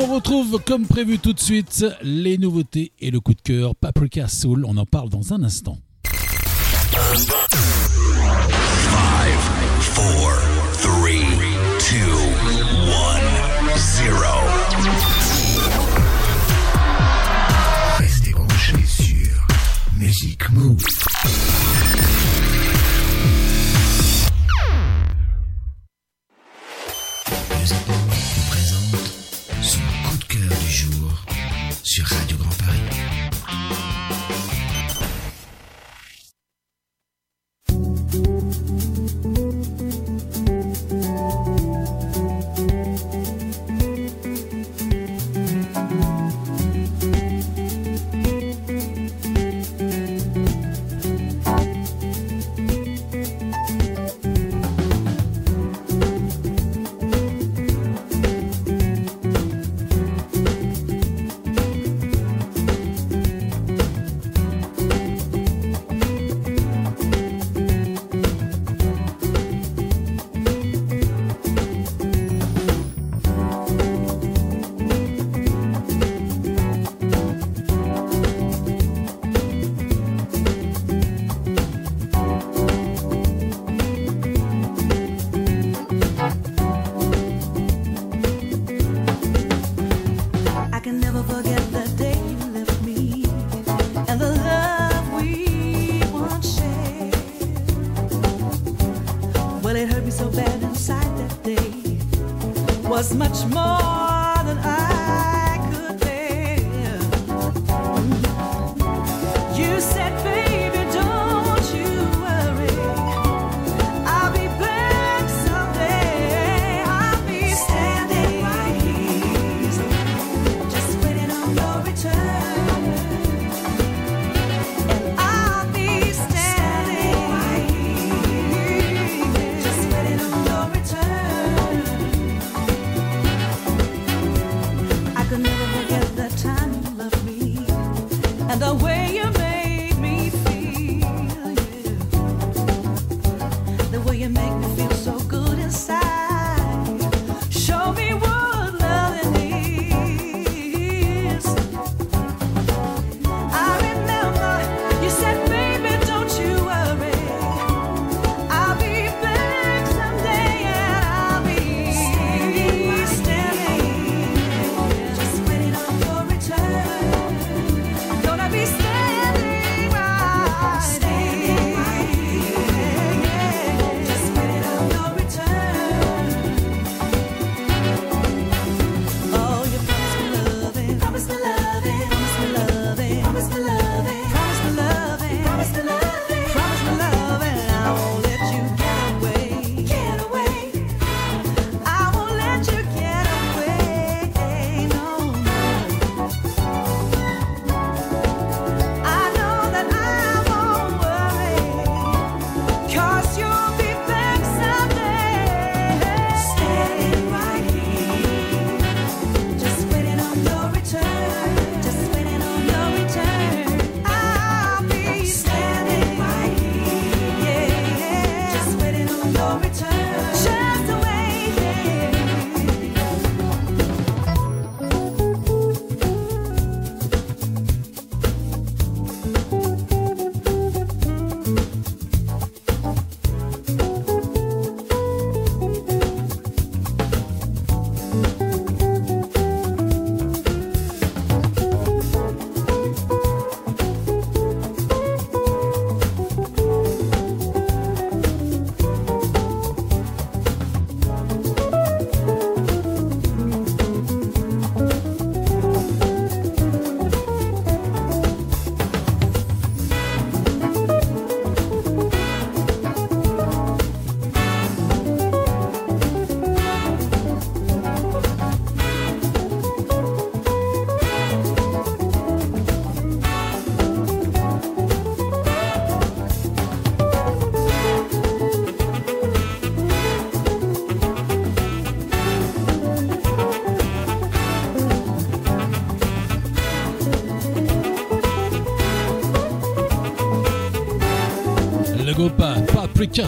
Retrouve comme prévu tout de suite les nouveautés et le coup de cœur Paprika Soul. On en parle dans un instant. Five, four, three, two, one, zero. Restez branchés sur Music Move. Music Move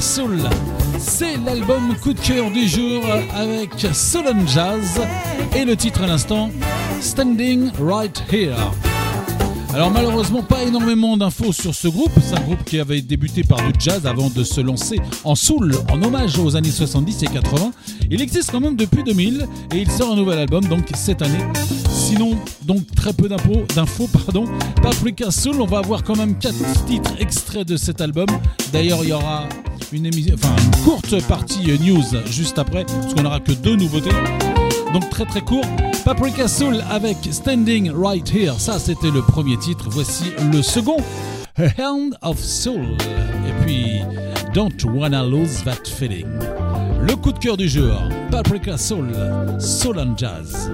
Soul, c'est l'album coup de cœur du jour avec Solon Jazz et le titre à l'instant Standing Right Here. Alors malheureusement pas énormément d'infos sur ce groupe, c'est un groupe qui avait débuté par du jazz avant de se lancer en soul en hommage aux années 70 et 80. Il existe quand même depuis 2000 et il sort un nouvel album donc cette année. Sinon donc très peu d'infos, pardon. Paprika Soul, on va avoir quand même quatre titres extraits de cet album. D'ailleurs il y aura une, émi- enfin, une courte partie euh, news juste après parce qu'on n'aura que deux nouveautés. Donc très très court. Paprika Soul avec Standing Right Here. Ça c'était le premier titre. Voici le second. A Hand of Soul. Et puis Don't Wanna Lose That Feeling. Le coup de cœur du jour. Paprika Soul. Soul and Jazz.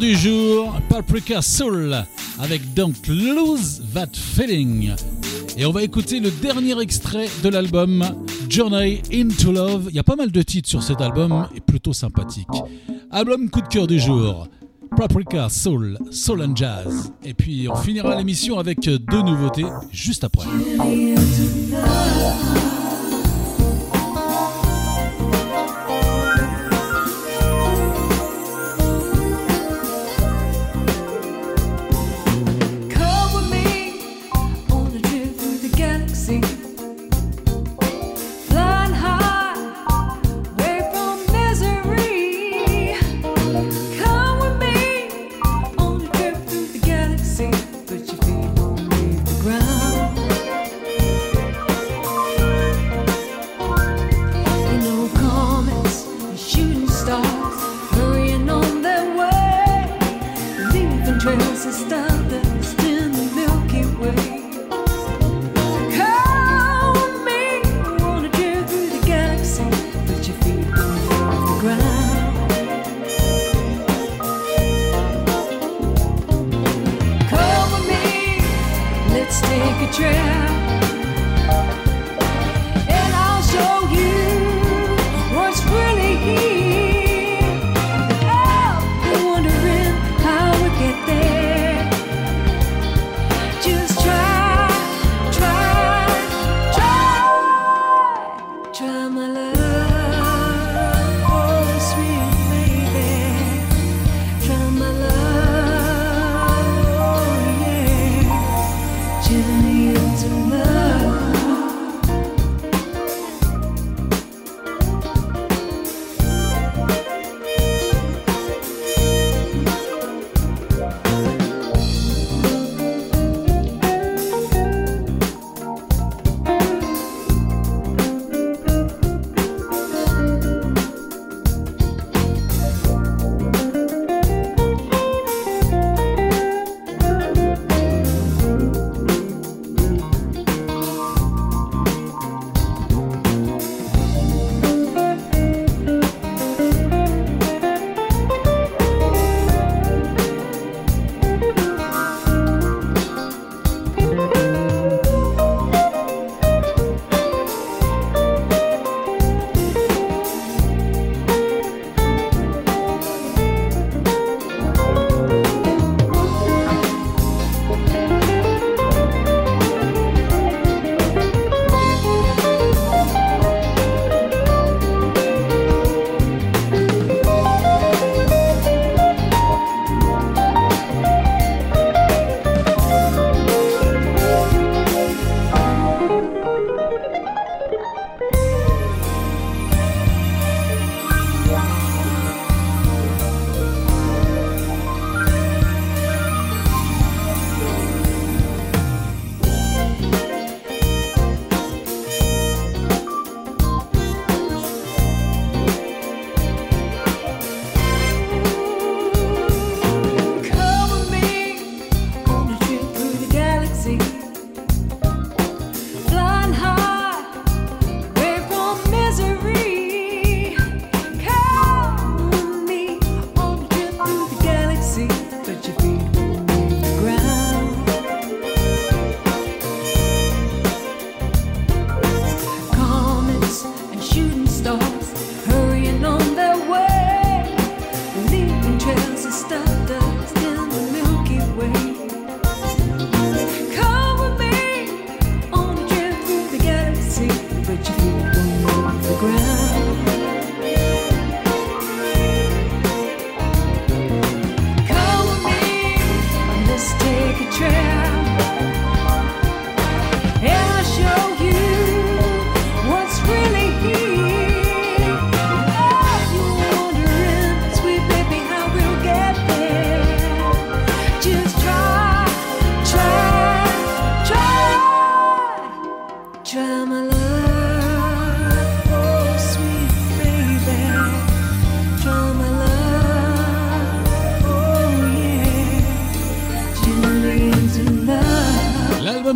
Du jour, Paprika Soul avec Don't Lose That Feeling. Et on va écouter le dernier extrait de l'album Journey into Love. Il y a pas mal de titres sur cet album et plutôt sympathique. Album coup de cœur du jour. Paprika Soul, Soul and Jazz. Et puis on finira l'émission avec deux nouveautés juste après.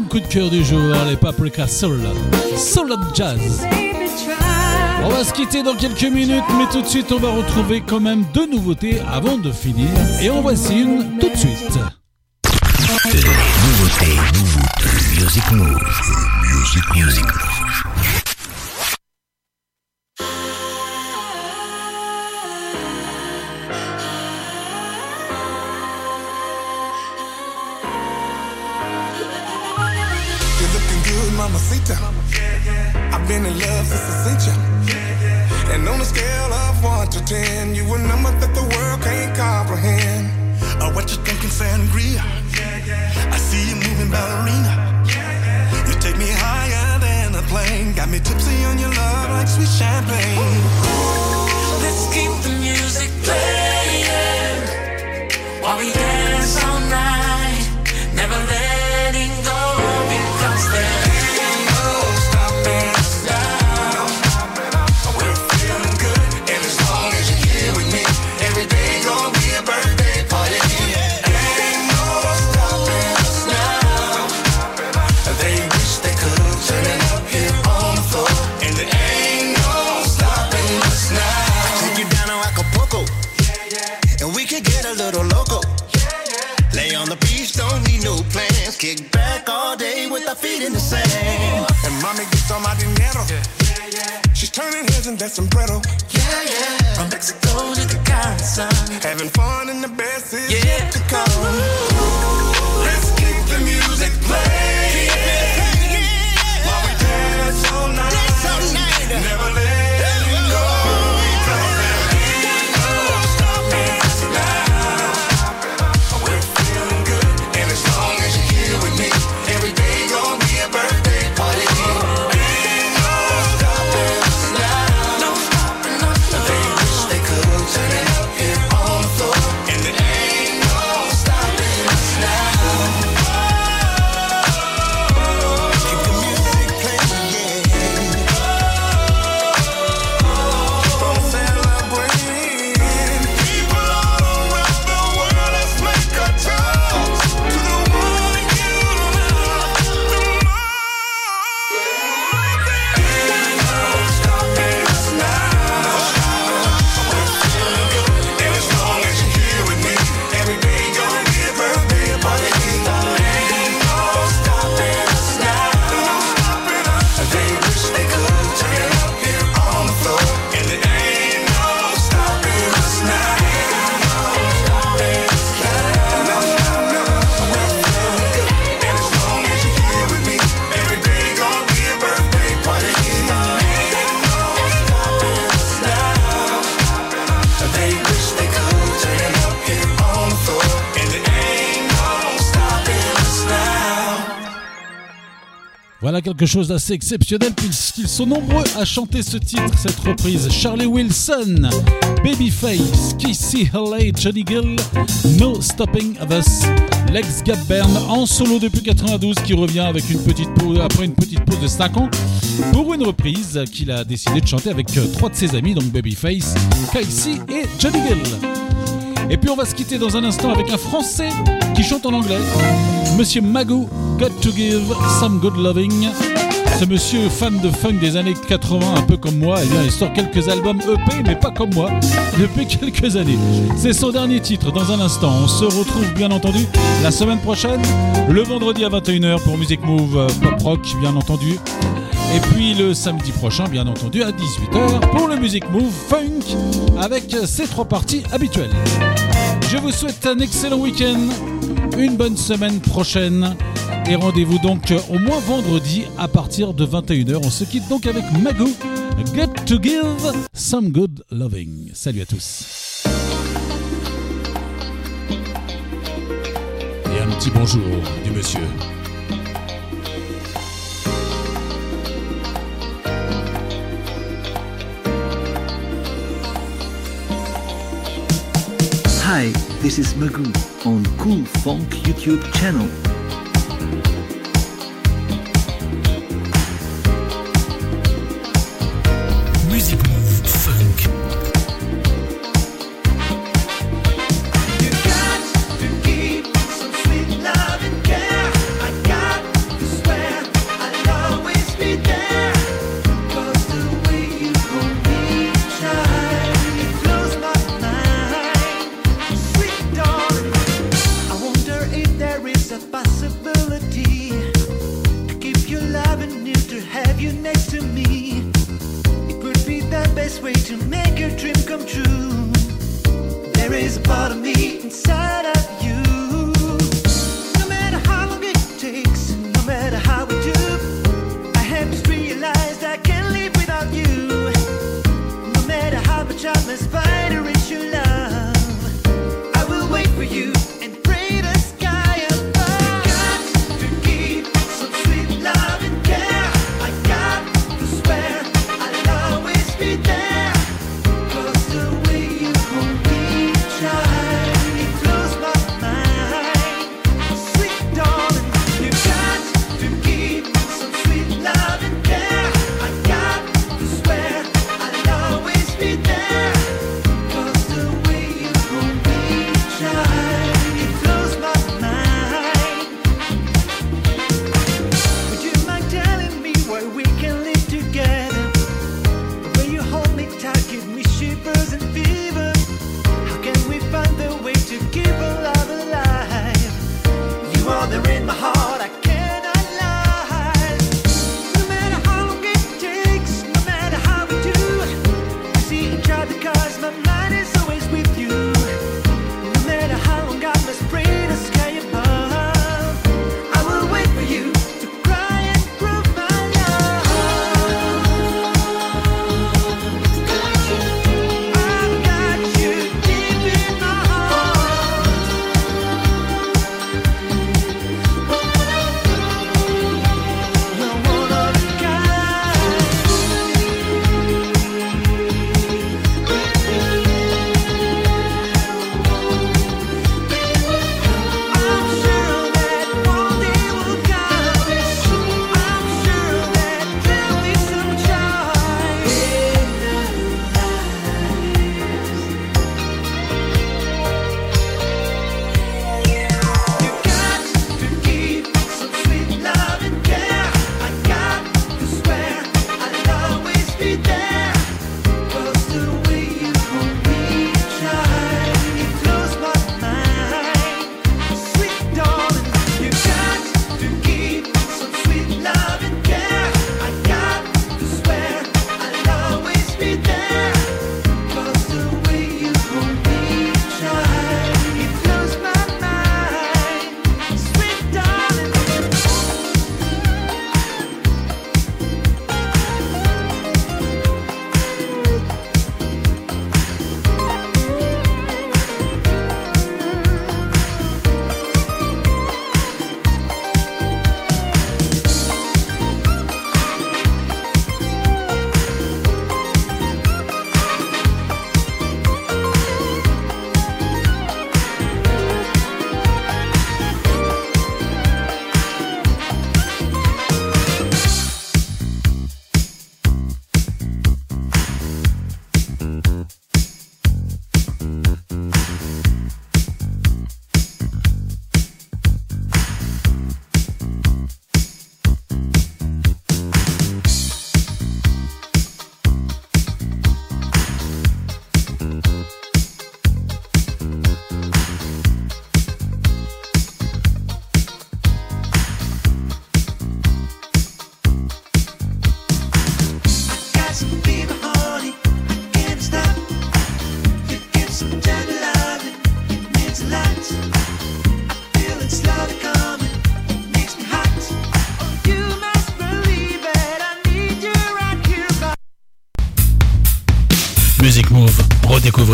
coup de cœur du jour, hein, les Paprika Soul, Soul Jazz. On va se quitter dans quelques minutes, mais tout de suite, on va retrouver quand même deux nouveautés avant de finir. Et en voici une tout de suite. Les nouveautés, music news, music news. Sombrero. Quelque chose d'assez exceptionnel puisqu'ils sont nombreux à chanter ce titre, cette reprise. Charlie Wilson, Babyface, Kissy Haley, Johnny Gill, No Stopping Us, Lex Gapbern en solo depuis 92 qui revient avec une petite pause, après une petite pause de 5 ans pour une reprise qu'il a décidé de chanter avec euh, trois de ses amis, donc Babyface, Casey et Johnny Gill. Et puis on va se quitter dans un instant avec un Français qui chante en anglais. Monsieur Magoo, Got to Give Some Good Loving. Ce monsieur fan de funk des années 80, un peu comme moi, eh bien, il sort quelques albums EP, mais pas comme moi, depuis quelques années. C'est son dernier titre dans un instant. On se retrouve bien entendu la semaine prochaine, le vendredi à 21h pour Music Move Pop Rock, bien entendu. Et puis le samedi prochain, bien entendu, à 18h pour le Music Move Funk avec ses trois parties habituelles. Je vous souhaite un excellent week-end, une bonne semaine prochaine et rendez-vous donc au moins vendredi à partir de 21h. On se quitte donc avec Magoo, Get to Give Some Good Loving. Salut à tous. Et un petit bonjour du monsieur. Hi, this is Magoo on Cool Funk YouTube channel.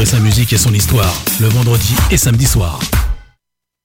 Sa musique et son histoire le vendredi et samedi soir.